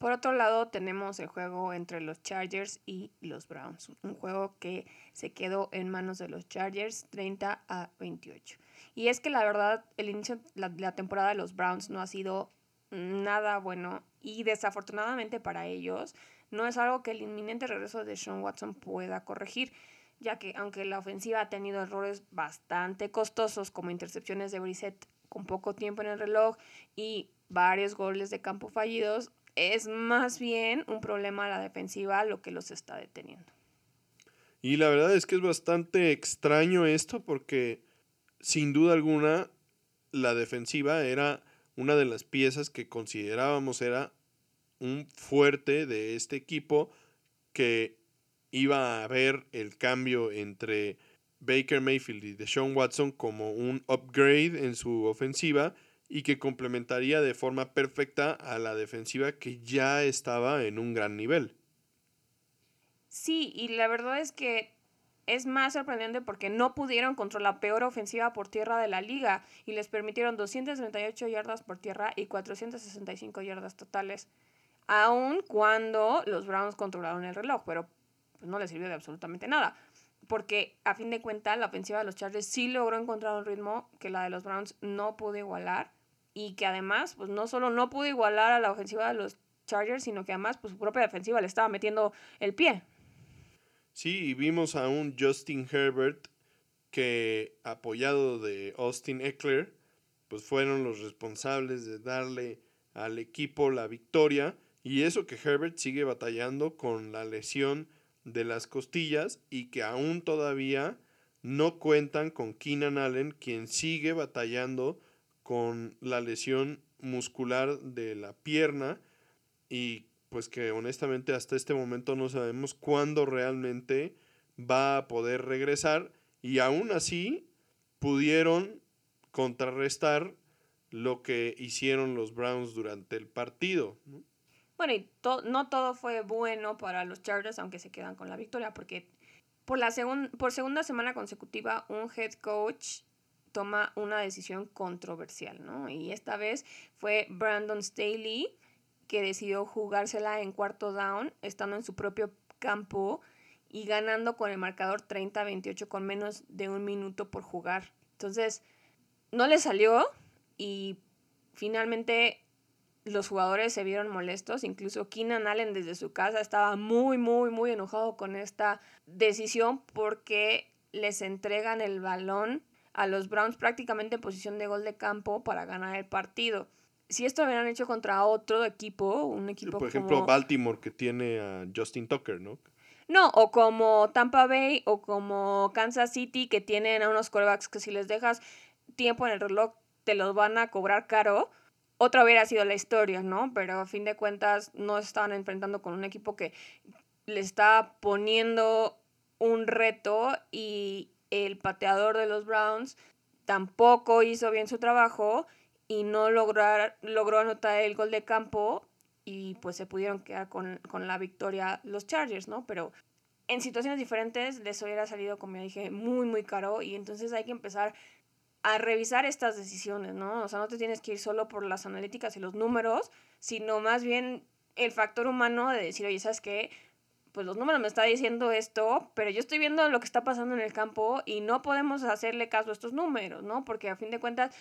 Por otro lado, tenemos el juego entre los Chargers y los Browns. Un juego que se quedó en manos de los Chargers 30 a 28. Y es que la verdad, el inicio de la, temporada de los Browns no ha sido nada bueno. Y desafortunadamente para ellos, no es algo que el inminente regreso de Sean Watson pueda corregir ya que aunque la ofensiva ha tenido errores bastante costosos como intercepciones de Brissett con poco tiempo en el reloj y varios goles de campo fallidos, es más bien un problema a la defensiva lo que los está deteniendo. Y la verdad es que es bastante extraño esto porque sin duda alguna la defensiva era una de las piezas que considerábamos era un fuerte de este equipo que iba a ver el cambio entre Baker Mayfield y Deshaun Watson como un upgrade en su ofensiva y que complementaría de forma perfecta a la defensiva que ya estaba en un gran nivel. Sí, y la verdad es que es más sorprendente porque no pudieron contra la peor ofensiva por tierra de la liga y les permitieron 238 yardas por tierra y 465 yardas totales, aun cuando los Browns controlaron el reloj, pero pues, no les sirvió de absolutamente nada. Porque a fin de cuentas la ofensiva de los Chargers sí logró encontrar un ritmo que la de los Browns no pudo igualar y que además pues no solo no pudo igualar a la ofensiva de los Chargers, sino que además pues su propia defensiva le estaba metiendo el pie. Sí, y vimos a un Justin Herbert que apoyado de Austin Eckler, pues fueron los responsables de darle al equipo la victoria y eso que Herbert sigue batallando con la lesión de las costillas y que aún todavía no cuentan con Keenan Allen, quien sigue batallando con la lesión muscular de la pierna y pues que honestamente hasta este momento no sabemos cuándo realmente va a poder regresar y aún así pudieron contrarrestar lo que hicieron los Browns durante el partido. Bueno, y no todo fue bueno para los Chargers, aunque se quedan con la victoria, porque por, la por segunda semana consecutiva un head coach toma una decisión controversial, ¿no? Y esta vez fue Brandon Staley que decidió jugársela en cuarto down, estando en su propio campo y ganando con el marcador 30-28 con menos de un minuto por jugar. Entonces, no le salió y finalmente los jugadores se vieron molestos, incluso Keenan Allen desde su casa estaba muy, muy, muy enojado con esta decisión porque les entregan el balón a los Browns prácticamente en posición de gol de campo para ganar el partido. Si esto lo hubieran hecho contra otro equipo, un equipo Por ejemplo, Baltimore que tiene a Justin Tucker, ¿no? No, o como Tampa Bay o como Kansas City que tienen a unos corebacks que si les dejas tiempo en el reloj te los van a cobrar caro otra hubiera sido la historia, ¿no? Pero a fin de cuentas no estaban enfrentando con un equipo que le está poniendo un reto y el pateador de los Browns tampoco hizo bien su trabajo y no lograr, logró anotar el gol de campo y pues se pudieron quedar con, con, la victoria los Chargers, ¿no? Pero en situaciones diferentes les hubiera salido, como ya dije, muy, muy caro y entonces hay que empezar a revisar estas decisiones, ¿no? O sea, no te tienes que ir solo por las analíticas y los números, sino más bien el factor humano de decir, oye, ¿sabes qué? Pues los números me están diciendo esto, pero yo estoy viendo lo que está pasando en el campo y no podemos hacerle caso a estos números, ¿no? Porque a fin de cuentas,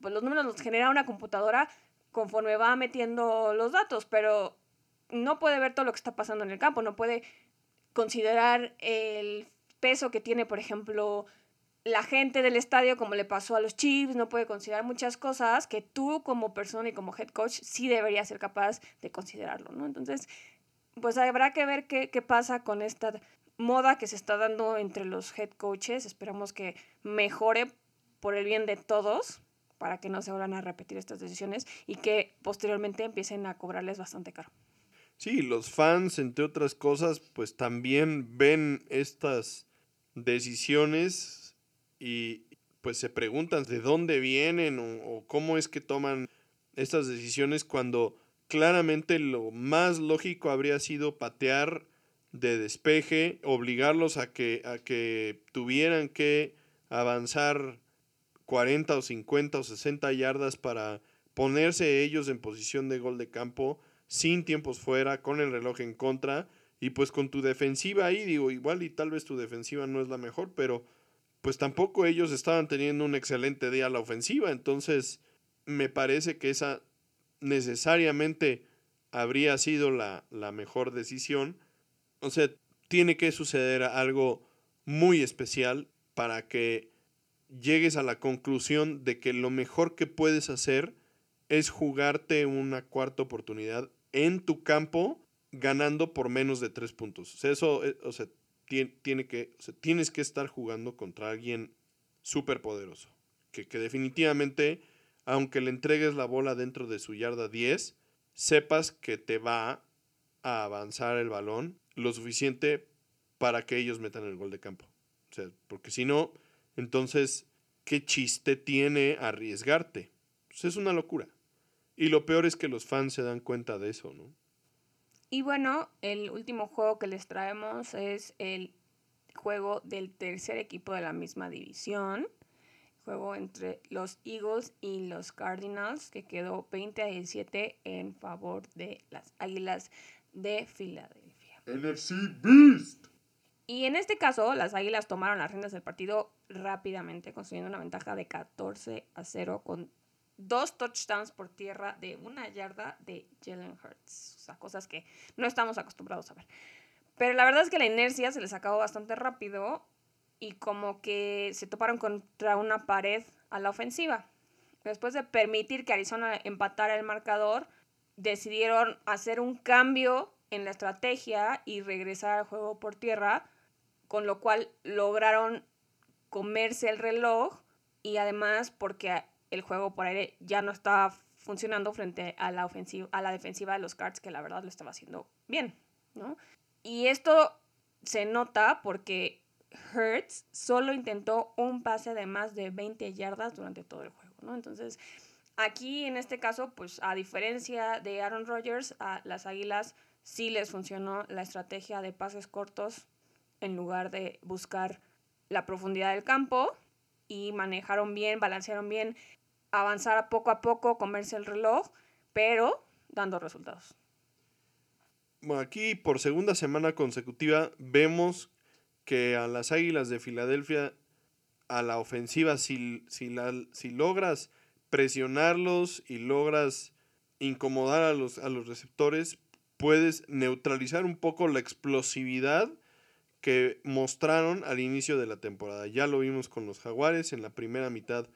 pues los números los genera una computadora conforme va metiendo los datos, pero no puede ver todo lo que está pasando en el campo, no puede considerar el peso que tiene, por ejemplo, la gente del estadio, como le pasó a los Chiefs, no puede considerar muchas cosas que tú como persona y como head coach sí deberías ser capaz de considerarlo, ¿no? Entonces, pues habrá que ver qué, qué pasa con esta moda que se está dando entre los head coaches. Esperamos que mejore por el bien de todos para que no se vuelvan a repetir estas decisiones y que posteriormente empiecen a cobrarles bastante caro. Sí, los fans, entre otras cosas, pues también ven estas decisiones y pues se preguntan de dónde vienen o, cómo es que toman estas decisiones cuando claramente lo más lógico habría sido patear de despeje, obligarlos a que, a que tuvieran que avanzar 40 o 50 o 60 yardas para ponerse ellos en posición de gol de campo, sin tiempos fuera, con el reloj en contra, y pues con tu defensiva ahí, digo, igual y tal vez tu defensiva no es la mejor, pero pues tampoco ellos estaban teniendo un excelente día a la ofensiva. Entonces, me parece que esa necesariamente habría sido la, la mejor decisión. O sea, tiene que suceder algo muy especial para que llegues a la conclusión de que lo mejor que puedes hacer es jugarte una cuarta oportunidad en tu campo ganando por menos de tres puntos. Eso, eh, o sea, tiene que, tienes que estar jugando contra alguien súper poderoso. Que, que definitivamente, aunque le entregues la bola dentro de su yarda 10, sepas que te va a avanzar el balón lo suficiente para que ellos metan el gol de campo. O sea, porque si no, entonces, ¿qué chiste tiene arriesgarte? Pues es una locura. Y lo peor es que los fans se dan cuenta de eso, ¿no? Y bueno, el último juego que les traemos es el juego del tercer equipo de la misma división. Juego entre los Eagles y los Cardinals, que quedó 20 a 17 en favor de las Águilas de Filadelfia. NFC Beast. Y en este caso, las Águilas tomaron las riendas del partido rápidamente, construyendo una ventaja de 14 a 0 con dos touchdowns por tierra de una yarda de Jalen Hurts. O sea, cosas que no estamos acostumbrados a ver. Pero la verdad es que la inercia se les acabó bastante rápido y como que se toparon contra una pared a la ofensiva. Después de permitir que Arizona empatara el marcador, decidieron hacer un cambio en la estrategia y regresar al juego por tierra, con lo cual lograron comerse el reloj y además porque el juego por aire ya no estaba funcionando frente a la, ofensiva, a la defensiva de los Cards, que la verdad lo estaba haciendo bien, ¿no? Y esto se nota porque Hertz solo intentó un pase de más de 20 yardas durante todo el juego, ¿no? Entonces, aquí en este caso, pues a diferencia de Aaron Rodgers, a las Águilas sí les funcionó la estrategia de pases cortos en lugar de buscar la profundidad del campo y manejaron bien, balancearon bien avanzar poco a poco, comerse el reloj, pero dando resultados. Aquí por segunda semana consecutiva vemos que a las Águilas de Filadelfia, a la ofensiva, si, si, si logras presionarlos y logras incomodar a los, a los receptores, puedes neutralizar un poco la explosividad que mostraron al inicio de la temporada. Ya lo vimos con los Jaguares en la primera mitad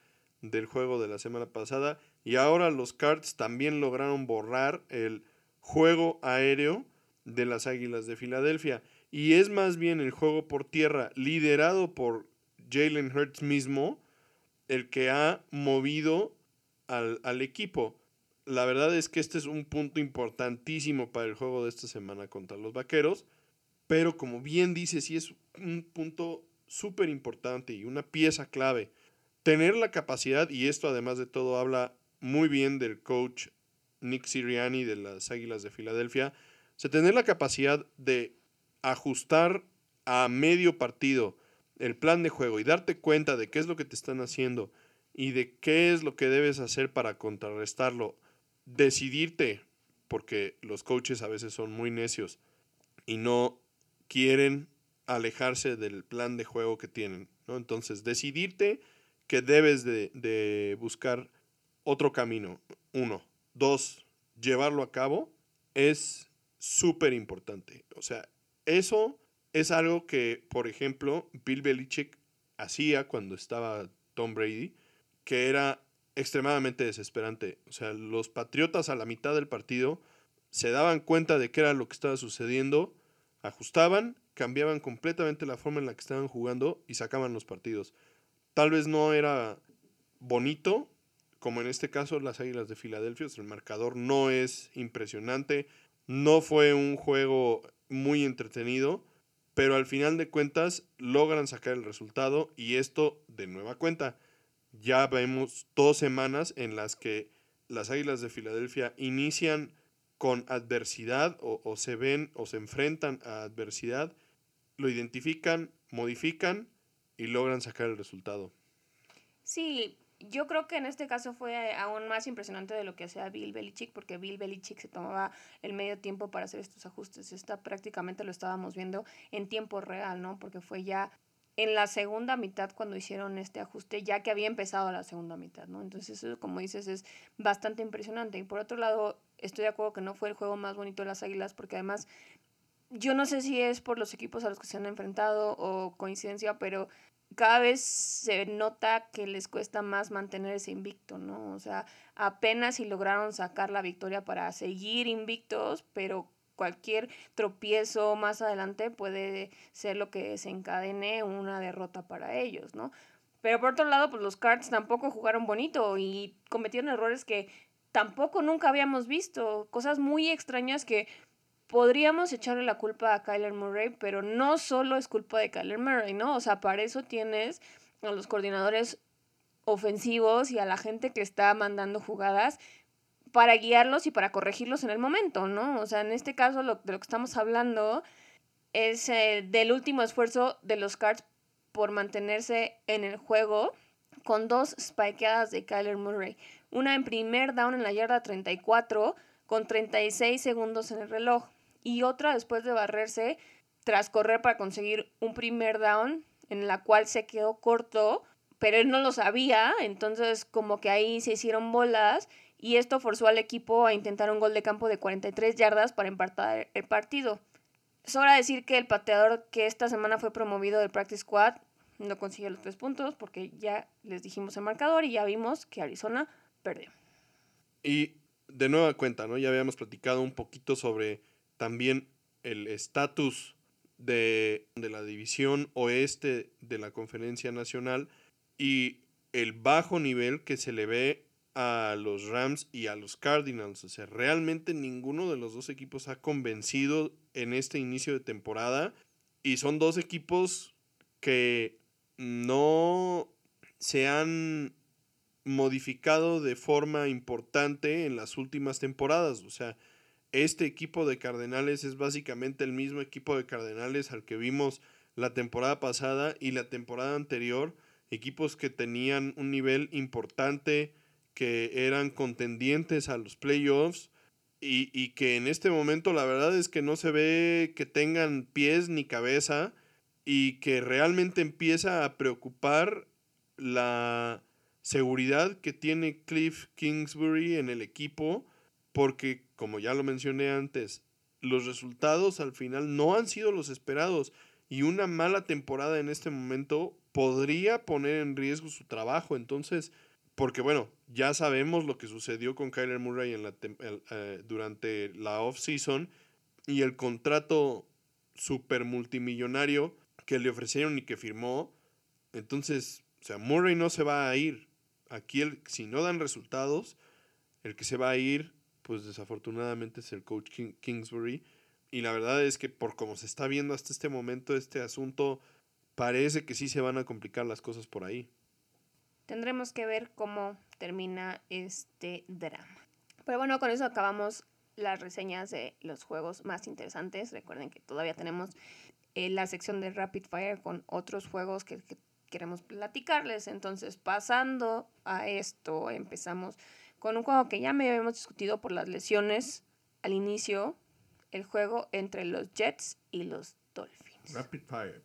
del juego de la semana pasada. Y ahora los Cards también lograron borrar el juego aéreo de las Águilas de Filadelfia. Y es más bien el juego por tierra liderado por Jalen Hurts mismo el que ha movido al, al, equipo. La verdad es que este es un punto importantísimo para el juego de esta semana contra los Vaqueros. Pero como bien dice, sí es un punto súper importante y una pieza clave tener la capacidad, y esto además de todo habla muy bien del coach Nick Siriani de las Águilas de Filadelfia, o tener la capacidad de ajustar a medio partido el plan de juego y darte cuenta de qué es lo que te están haciendo y de qué es lo que debes hacer para contrarrestarlo, decidirte, porque los coaches a veces son muy necios y no quieren alejarse del plan de juego que tienen, ¿no? Entonces, decidirte que debes de, buscar otro camino. Uno. Dos, llevarlo a cabo es súper importante. O sea, eso es algo que, por ejemplo, Bill Belichick hacía cuando estaba Tom Brady, que era extremadamente desesperante. O sea, los Patriotas a la mitad del partido se daban cuenta de qué era lo que estaba sucediendo, ajustaban, cambiaban completamente la forma en la que estaban jugando y sacaban los partidos. Tal vez no era bonito, como en este caso las Águilas de Filadelfia, el marcador no es impresionante, no fue un juego muy entretenido, pero al final de cuentas logran sacar el resultado y esto de nueva cuenta. Ya vemos dos semanas en las que las Águilas de Filadelfia inician con adversidad o, o se ven o se enfrentan a adversidad, lo identifican, modifican y logran sacar el resultado. Sí, yo creo que en este caso fue aún más impresionante de lo que hacía Bill Belichick, porque Bill Belichick se tomaba el medio tiempo para hacer estos ajustes. Esta prácticamente lo estábamos viendo en tiempo real, ¿no? Porque fue ya en la segunda mitad cuando hicieron este ajuste, ya que había empezado la segunda mitad, ¿no? Entonces eso, como dices, es bastante impresionante. Y por otro lado, estoy de acuerdo que no fue el juego más bonito de las Águilas, porque además yo no sé si es por los equipos a los que se han enfrentado o coincidencia, pero cada vez se nota que les cuesta más mantener ese invicto, ¿no? O sea, apenas si lograron sacar la victoria para seguir invictos, pero cualquier tropiezo más adelante puede ser lo que desencadene una derrota para ellos, ¿no? Pero por otro lado, pues los Cards tampoco jugaron bonito y cometieron errores que tampoco nunca habíamos visto, cosas muy extrañas que podríamos echarle la culpa a Kyler Murray, pero no solo es culpa de Kyler Murray, ¿no? O sea, para eso tienes a los coordinadores ofensivos y a la gente que está mandando jugadas para guiarlos y para corregirlos en el momento, ¿no? O sea, en este caso lo, de lo que estamos hablando es eh, del último esfuerzo de los Cards por mantenerse en el juego con dos spikeadas de Kyler Murray. Una en primer down en la yarda 34 con 36 segundos en el reloj y otra después de barrerse tras correr para conseguir un primer down en la cual se quedó corto, pero él no lo sabía, entonces como que ahí se hicieron bolas y esto forzó al equipo a intentar un gol de campo de 43 yardas para empatar el partido. Sobra decir que el pateador que esta semana fue promovido del Practice Squad no consiguió los tres puntos porque ya les dijimos el marcador y ya vimos que Arizona perdió. Y de nueva cuenta, ¿no? Ya habíamos platicado un poquito sobre también el estatus de, de, la división oeste de la conferencia nacional y el bajo nivel que se le ve a los Rams y a los Cardinals. O sea, realmente ninguno de los dos equipos ha convencido en este inicio de temporada. Y son dos equipos que no se han modificado de forma importante en las últimas temporadas. O sea, este equipo de Cardenales es básicamente el mismo equipo de Cardenales al que vimos la temporada pasada y la temporada anterior. Equipos que tenían un nivel importante que eran contendientes a los playoffs y, y, que en este momento la verdad es que no se ve que tengan pies ni cabeza y que realmente empieza a preocupar la seguridad que tiene Cliff Kingsbury en el equipo porque como ya lo mencioné antes los resultados al final no han sido los esperados y una mala temporada en este momento podría poner en riesgo su trabajo entonces porque bueno, ya sabemos lo que sucedió con Kyler Murray en la eh, durante la off-season y el contrato super multimillonario que le ofrecieron y que firmó. Entonces, o sea, Murray no se va a ir. Aquí, el, si no dan resultados, el que se va a ir, pues desafortunadamente es el coach Kingsbury. Y la verdad es que por como se está viendo hasta este momento este asunto, parece que sí se van a complicar las cosas por ahí. Tendremos que ver cómo termina este drama. Pero bueno, con eso acabamos las reseñas de los juegos más interesantes. Recuerden que todavía tenemos eh, la sección de Rapid Fire con otros juegos que, que queremos platicarles. Entonces, pasando a esto, empezamos con un juego que ya me habíamos discutido por las lesiones al inicio, el juego entre los Jets y los Dolphins. Rapid Fire.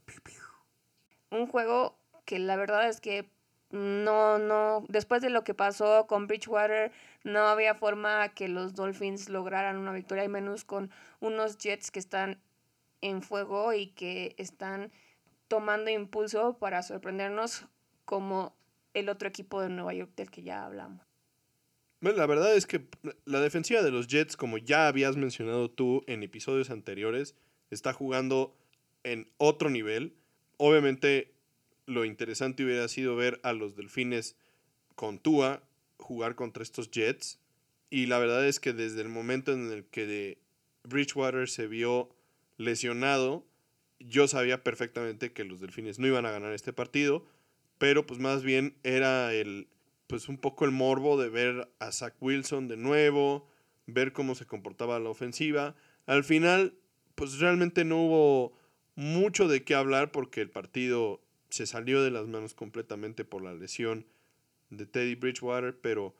Un juego que la verdad es que no, no, después de lo que pasó con Bridgewater, no había forma que los Dolphins lograran una victoria, y menos con unos Jets que están en fuego y que están tomando impulso para sorprendernos como el otro equipo de Nueva York del que ya hablamos. Bueno, la verdad es que la defensiva de los Jets, como ya habías mencionado tú en episodios anteriores, está jugando en otro nivel. Obviamente lo interesante hubiera sido ver a los Delfines con Tua jugar contra estos Jets. Y la verdad es que desde el momento en el que Bridgewater se vio lesionado, yo sabía perfectamente que los Delfines no iban a ganar este partido, pero pues más bien era el pues un poco el morbo de ver a Zach Wilson de nuevo, ver cómo se comportaba la ofensiva. Al final, pues realmente no hubo mucho de qué hablar porque el partido se salió de las manos completamente por la lesión de Teddy Bridgewater, pero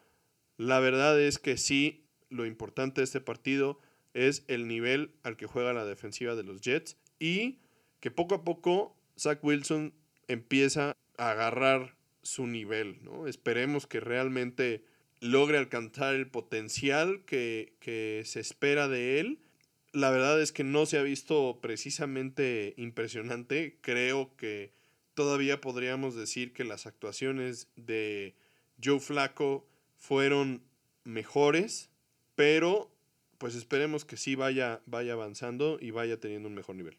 la verdad es que sí, lo importante de este partido es el nivel al que juega la defensiva de los Jets y que poco a poco Zach Wilson empieza a agarrar su nivel, ¿no? Esperemos que realmente logre alcanzar el potencial que, que se espera de él. La verdad es que no se ha visto precisamente impresionante. Creo que todavía podríamos decir que las actuaciones de Joe Flaco fueron mejores, pero pues esperemos que sí vaya, vaya avanzando y vaya teniendo un mejor nivel.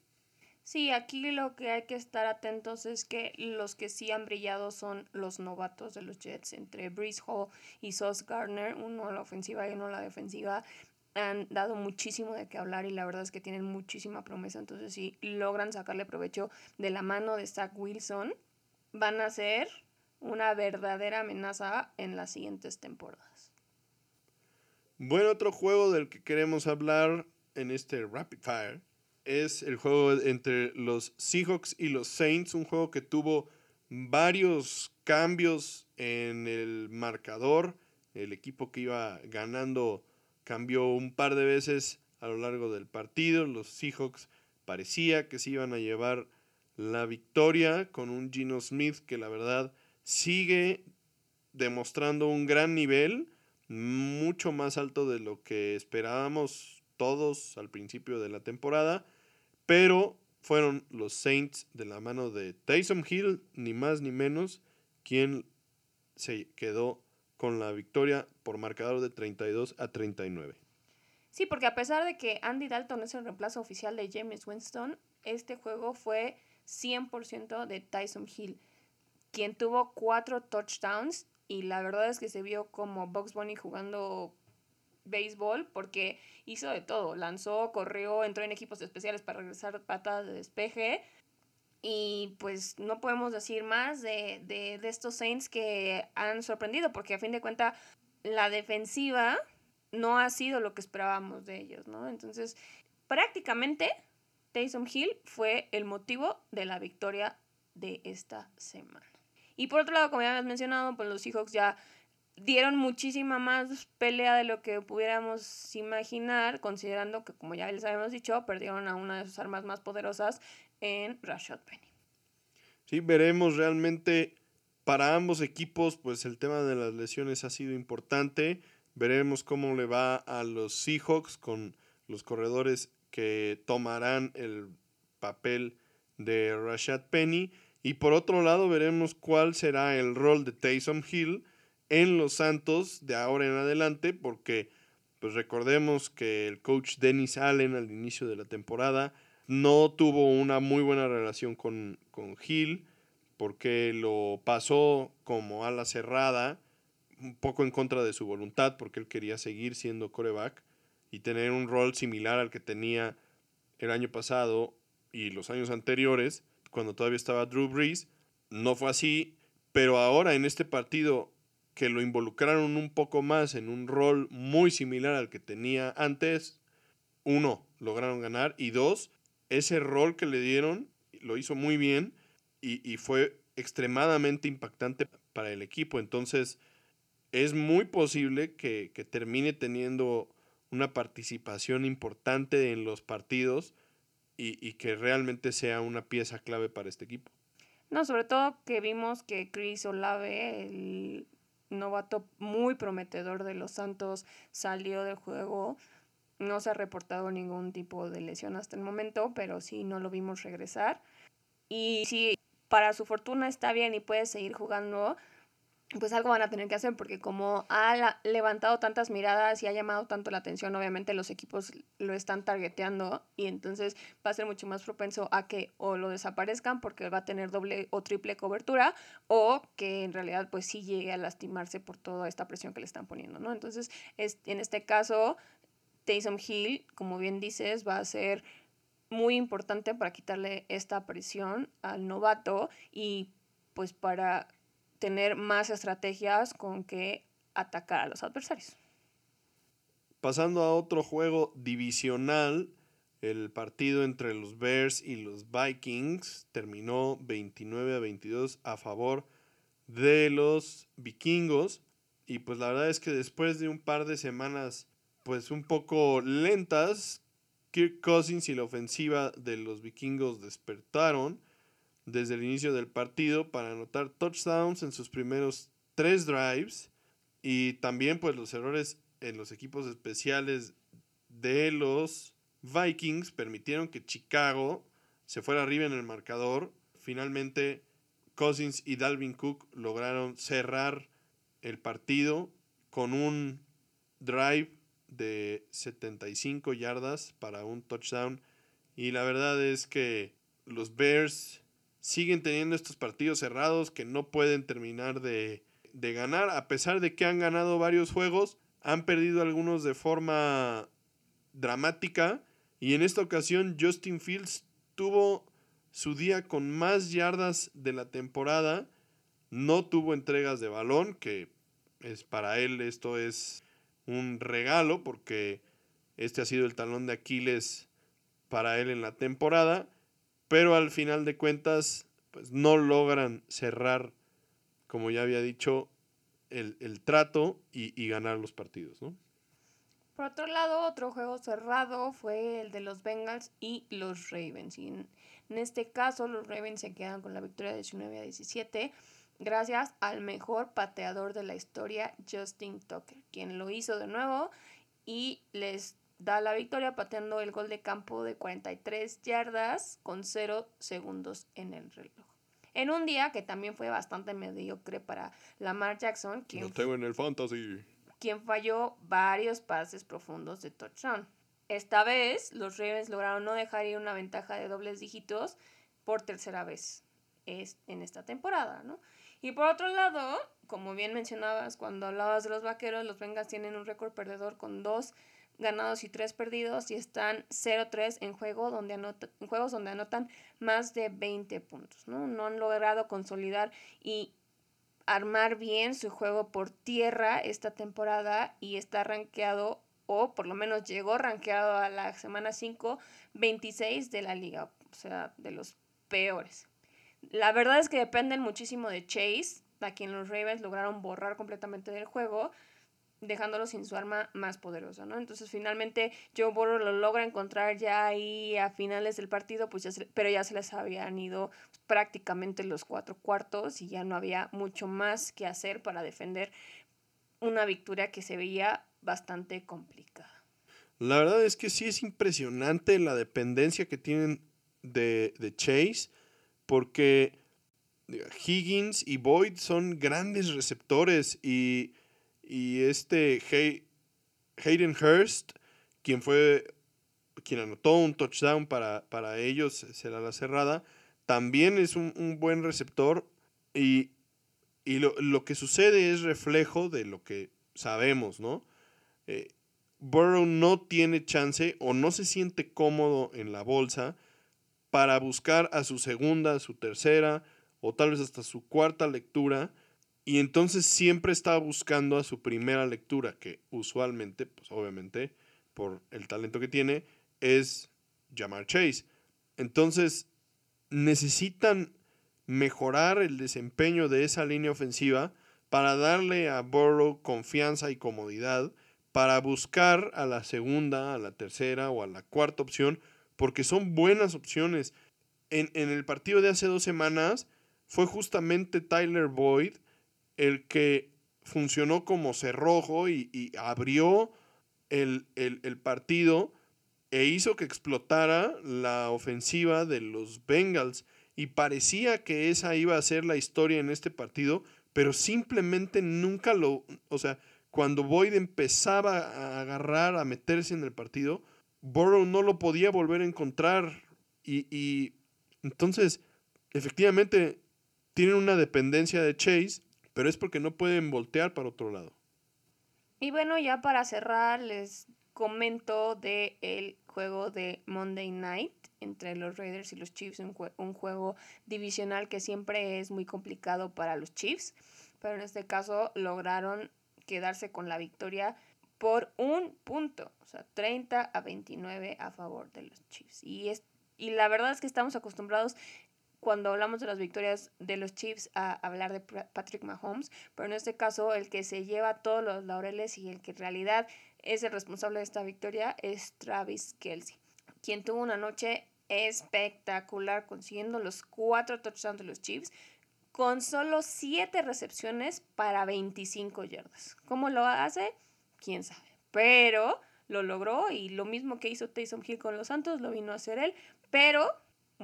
Sí, aquí lo que hay que estar atentos es que los que sí han brillado son los novatos de los Jets, entre Breeze Hall y Sauce Gardner, uno a la ofensiva y uno a la defensiva. Han dado muchísimo de qué hablar y la verdad es que tienen muchísima promesa. Entonces, si logran sacarle provecho de la mano de Zach Wilson, van a ser una verdadera amenaza en las siguientes temporadas. Bueno, otro juego del que queremos hablar en este Rapid Fire es el juego entre los Seahawks y los Saints, un juego que tuvo varios cambios en el marcador. El equipo que iba ganando cambió un par de veces a lo largo del partido. Los Seahawks parecía que se iban a llevar la victoria con un Gino Smith que la verdad sigue demostrando un gran nivel, mucho más alto de lo que esperábamos todos al principio de la temporada. Pero fueron los Saints de la mano de Tyson Hill, ni más ni menos, quien se quedó con la victoria por marcador de 32 a 39. Sí, porque a pesar de que Andy Dalton es el reemplazo oficial de James Winston, este juego fue 100% de Tyson Hill, quien tuvo cuatro touchdowns y la verdad es que se vio como Bugs Bunny jugando béisbol porque hizo de todo. Lanzó, corrió, entró en equipos especiales para regresar patadas de despeje. Y pues no podemos decir más de, de, de estos Saints que han sorprendido, porque a fin de cuentas la defensiva no ha sido lo que esperábamos de ellos, ¿no? Entonces, prácticamente Taysom Hill fue el motivo de la victoria de esta semana. Y por otro lado, como ya habías mencionado, pues los Seahawks ya dieron muchísima más pelea de lo que pudiéramos imaginar, considerando que, como ya les habíamos dicho, perdieron a una de sus armas más poderosas en Rashad Penny. Sí, veremos realmente para ambos equipos, pues el tema de las lesiones ha sido importante. Veremos cómo le va a los Seahawks con los corredores que tomarán el papel de Rashad Penny. Y por otro lado, veremos cuál será el rol de Taysom Hill en los Santos de ahora en adelante, porque pues recordemos que el coach Dennis Allen al inicio de la temporada no tuvo una muy buena relación con, con porque lo pasó como ala cerrada, un poco en contra de su voluntad, porque él quería seguir siendo coreback y tener un rol similar al que tenía el año pasado y los años anteriores, cuando todavía estaba Drew Brees. No fue así, pero ahora en este partido que lo involucraron un poco más en un rol muy similar al que tenía antes, uno, lograron ganar y dos, ese rol que le dieron lo hizo muy bien y, fue extremadamente impactante para el equipo. Entonces, es muy posible que, que, termine teniendo una participación importante en los partidos y, y, que realmente sea una pieza clave para este equipo. No, sobre todo que vimos que Chris Olave, el novato muy prometedor de los Santos salió del juego. No se ha reportado ningún tipo de lesión hasta el momento, pero sí no lo vimos regresar. Y si para su fortuna está bien y puede seguir jugando, pues algo van a tener que hacer porque como ha levantado tantas miradas y ha llamado tanto la atención, obviamente los equipos lo están targeteando y entonces va a ser mucho más propenso a que o lo desaparezcan porque va a tener doble o triple cobertura o que en realidad pues sí llegue a lastimarse por toda esta presión que le están poniendo, ¿no? Entonces, es, en este caso, Taysom Hill, como bien dices, va a ser muy importante para quitarle esta presión al novato y pues para tener más estrategias con que atacar a los adversarios. Pasando a otro juego divisional, el partido entre los Bears y los Vikings terminó 29 a 22 a favor de los vikingos. Y pues la verdad es que después de un par de semanas pues un poco lentas, Kirk Cousins y la ofensiva de los vikingos despertaron desde el inicio del partido para anotar touchdowns en sus primeros tres drives y también pues los errores en los equipos especiales de los Vikings permitieron que Chicago se fuera arriba en el marcador. Finalmente Cousins y Dalvin Cook lograron cerrar el partido con un drive de 75 yardas para un touchdown. Y la verdad es que los Bears siguen teniendo estos partidos cerrados que no pueden terminar de, de ganar, a pesar de que han ganado varios juegos, han perdido algunos de forma dramática. Y en esta ocasión Justin Fields tuvo su día con más yardas de la temporada. No tuvo entregas de balón, que es para él esto es un regalo porque este ha sido el talón de Aquiles para él en la temporada, pero al final de cuentas pues no logran cerrar, como ya había dicho, el, trato y, ganar los partidos, ¿no? Por otro lado, otro juego cerrado fue el de los Bengals y los Ravens. Y en, en este caso, los Ravens se quedan con la victoria de 19 a 17 gracias al mejor pateador de la historia, Justin Tucker, quien lo hizo de nuevo y les da la victoria pateando el gol de campo de 43 yardas con 0 segundos en el reloj. En un día que también fue bastante mediocre para Lamar Jackson, quien, tengo en el fantasy. quien falló varios pases profundos de touchdown. Esta vez, los Ravens lograron no dejar ir una ventaja de dobles dígitos por tercera vez en esta temporada, ¿no? Y por otro lado, como bien mencionabas cuando hablabas de los vaqueros, los Bengals tienen un récord perdedor con dos ganados y tres perdidos y están 0-3 en, juego donde en juegos donde anotan más de 20 puntos. ¿no? no han logrado consolidar y armar bien su juego por tierra esta temporada y está rankeado o por lo menos llegó rankeado a la semana 5, 26 de la liga, o sea, de los peores. La verdad es que dependen muchísimo de Chase, a quien los Ravens lograron borrar completamente del juego, dejándolo sin su arma más poderosa, ¿no? Entonces finalmente Joe Burrow lo logra encontrar ya ahí a finales del partido, pues ya pero ya se les habían ido prácticamente los cuatro cuartos y ya no había mucho más que hacer para defender una victoria que se veía bastante complicada. La verdad es que sí es impresionante la dependencia que tienen de, de Chase porque Higgins y Boyd son grandes receptores y, este Hayden Hurst, quien fue quien anotó un touchdown para, para ellos, será la cerrada, también es un, buen receptor y, lo, que sucede es reflejo de lo que sabemos, ¿no? Eh, Burrow no tiene chance o no se siente cómodo en la bolsa para buscar a su segunda, a su tercera o tal vez hasta su cuarta lectura y entonces siempre está buscando a su primera lectura que usualmente, pues obviamente por el talento que tiene, es llamar Chase. Entonces necesitan mejorar el desempeño de esa línea ofensiva para darle a Burrow confianza y comodidad para buscar a la segunda, a la tercera o a la cuarta opción porque son buenas opciones. En, el partido de hace dos semanas fue justamente Tyler Boyd el que funcionó como cerrojo y, abrió el, el, partido e hizo que explotara la ofensiva de los Bengals. Y parecía que esa iba a ser la historia en este partido, pero simplemente nunca lo... O sea, cuando Boyd empezaba a agarrar, a meterse en el partido, Burrow no lo podía volver a encontrar. Y, entonces, efectivamente, tienen una dependencia de Chase, pero es porque no pueden voltear para otro lado. Y bueno, ya para cerrar, les comento de el juego de Monday Night entre los Raiders y los Chiefs, un, un, juego divisional que siempre es muy complicado para los Chiefs, pero en este caso lograron quedarse con la victoria por un punto, o sea, 30 a 29 a favor de los Chiefs. Y, es, y la verdad es que estamos acostumbrados cuando hablamos de las victorias de los Chiefs a hablar de Patrick Mahomes, pero en este caso el que se lleva todos los laureles y el que en realidad es el responsable de esta victoria es Travis Kelsey, quien tuvo una noche espectacular consiguiendo los cuatro touchdowns de los Chiefs con solo siete recepciones para 25 yardas. ¿Cómo lo hace? quién sabe. Pero lo logró y lo mismo que hizo Taysom Hill con los Santos lo vino a hacer él, pero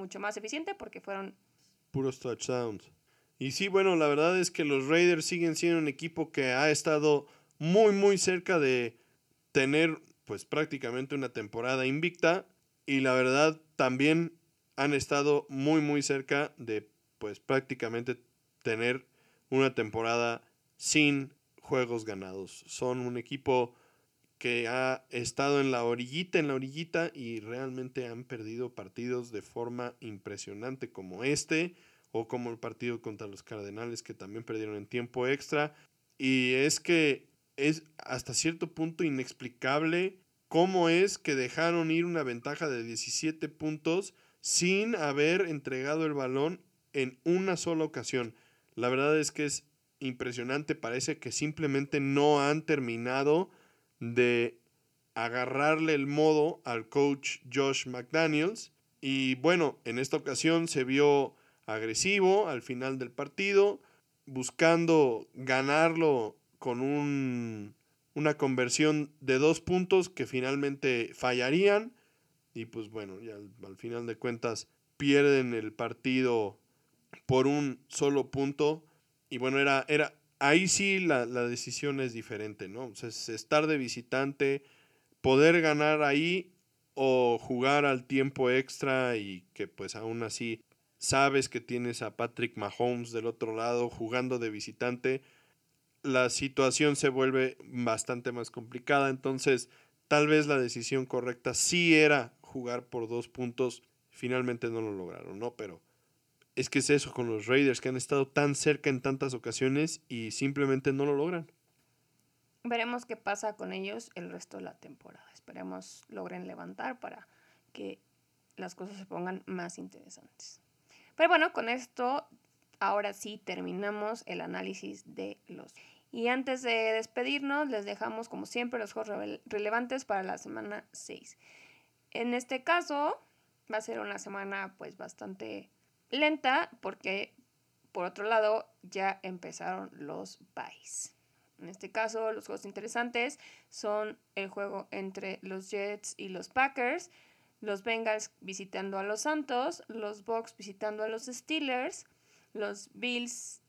mucho más eficiente porque fueron puros touchdowns. Y sí, bueno, la verdad es que los Raiders siguen siendo un equipo que ha estado muy, muy cerca de tener pues prácticamente una temporada invicta y la verdad también han estado muy muy cerca de pues prácticamente tener una temporada sin juegos ganados. Son un equipo que ha estado en la orillita, en la orillita y realmente han perdido partidos de forma impresionante como este o como el partido contra los Cardenales que también perdieron en tiempo extra. Y es que es hasta cierto punto inexplicable cómo es que dejaron ir una ventaja de 17 puntos sin haber entregado el balón en una sola ocasión. La verdad es que es impresionante, parece que simplemente no han terminado de agarrarle el modo al coach Josh McDaniels. Y bueno, en esta ocasión se vio agresivo al final del partido, buscando ganarlo con un, una conversión de dos puntos que finalmente fallarían. Y pues bueno, ya al, final de cuentas pierden el partido por un solo punto. Y bueno, era, era ahí sí la, decisión es diferente, ¿no? O sea, estar de visitante, poder ganar ahí o jugar al tiempo extra y que pues aún así sabes que tienes a Patrick Mahomes del otro lado jugando de visitante, la situación se vuelve bastante más complicada. Entonces, tal vez la decisión correcta sí era jugar por dos puntos. Finalmente no lo lograron, ¿no? Pero es que es eso con los Raiders, que han estado tan cerca en tantas ocasiones y simplemente no lo logran. Veremos qué pasa con ellos el resto de la temporada. Esperemos logren levantar para que las cosas se pongan más interesantes. Pero bueno, con esto ahora sí terminamos el análisis de los. Y antes de despedirnos, les dejamos como siempre los juegos relevantes para la semana 6. En este caso, va a ser una semana pues bastante lenta porque por otro lado ya empezaron los buys. En este caso, los juegos interesantes son el juego entre los Jets y los Packers, los Bengals visitando a los Santos, los Bucks visitando a los Steelers, los Bills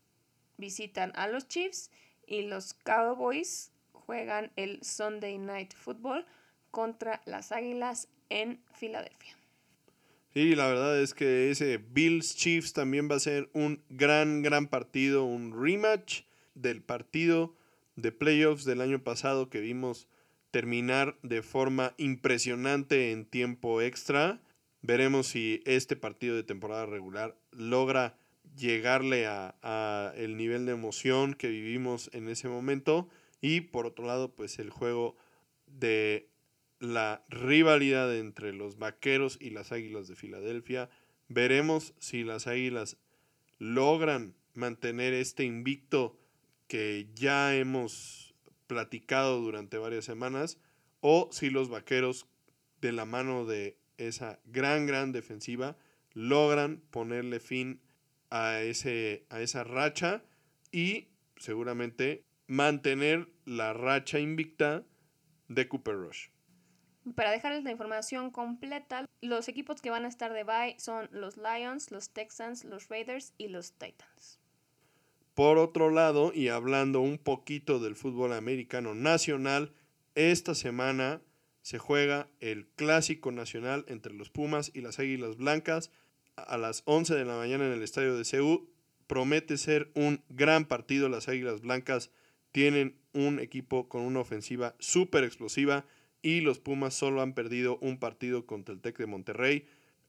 visitan a los Chiefs y los Cowboys juegan el Sunday Night Football contra las Águilas en Filadelfia. Sí, la verdad es que ese Bills Chiefs también va a ser un gran, gran partido, un rematch del partido de playoffs del año pasado que vimos terminar de forma impresionante en tiempo extra. Veremos si este partido de temporada regular logra llegarle a, a, el nivel de emoción que vivimos en ese momento y por otro lado pues el juego de la rivalidad entre los Vaqueros y las Águilas de Filadelfia. Veremos si las Águilas logran mantener este invicto que ya hemos platicado durante varias semanas o si los Vaqueros de la mano de esa gran, gran defensiva logran ponerle fin a, ese, a esa racha y seguramente mantener la racha invicta de Cooper Rush. Para dejarles la información completa, los equipos que van a estar de bye son los Lions, los Texans, los Raiders y los Titans. Por otro lado, y hablando un poquito del fútbol americano nacional, esta semana se juega el clásico nacional entre los Pumas y las Águilas Blancas a las 11 de la mañana en el estadio de Seúl. Promete ser un gran partido. Las Águilas Blancas tienen un equipo con una ofensiva súper explosiva y los Pumas solo han perdido un partido contra el Tec de Monterrey.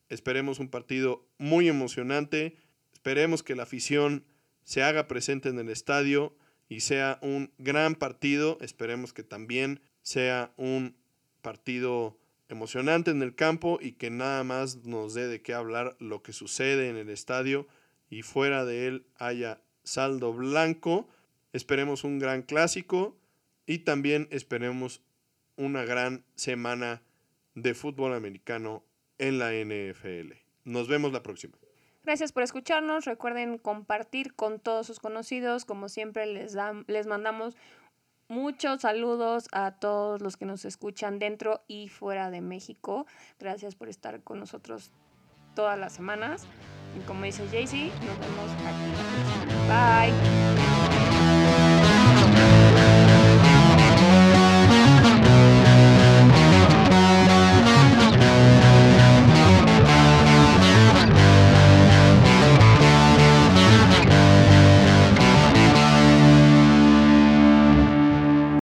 Esperemos un partido muy emocionante. Esperemos que la afición se haga presente en el estadio y sea un gran partido. Esperemos que también sea un partido emocionante en el campo y que nada más nos dé de qué hablar lo que sucede en el estadio y fuera de él haya saldo blanco. Esperemos un gran clásico y también esperemos una gran semana de fútbol americano en la NFL. Nos vemos la próxima. Gracias por escucharnos. Recuerden compartir con todos sus conocidos. Como siempre, les, les mandamos muchos saludos a todos los que nos escuchan dentro y fuera de México. Gracias por estar con nosotros todas las semanas. Y como dice Jaycee, nos vemos aquí. Bye.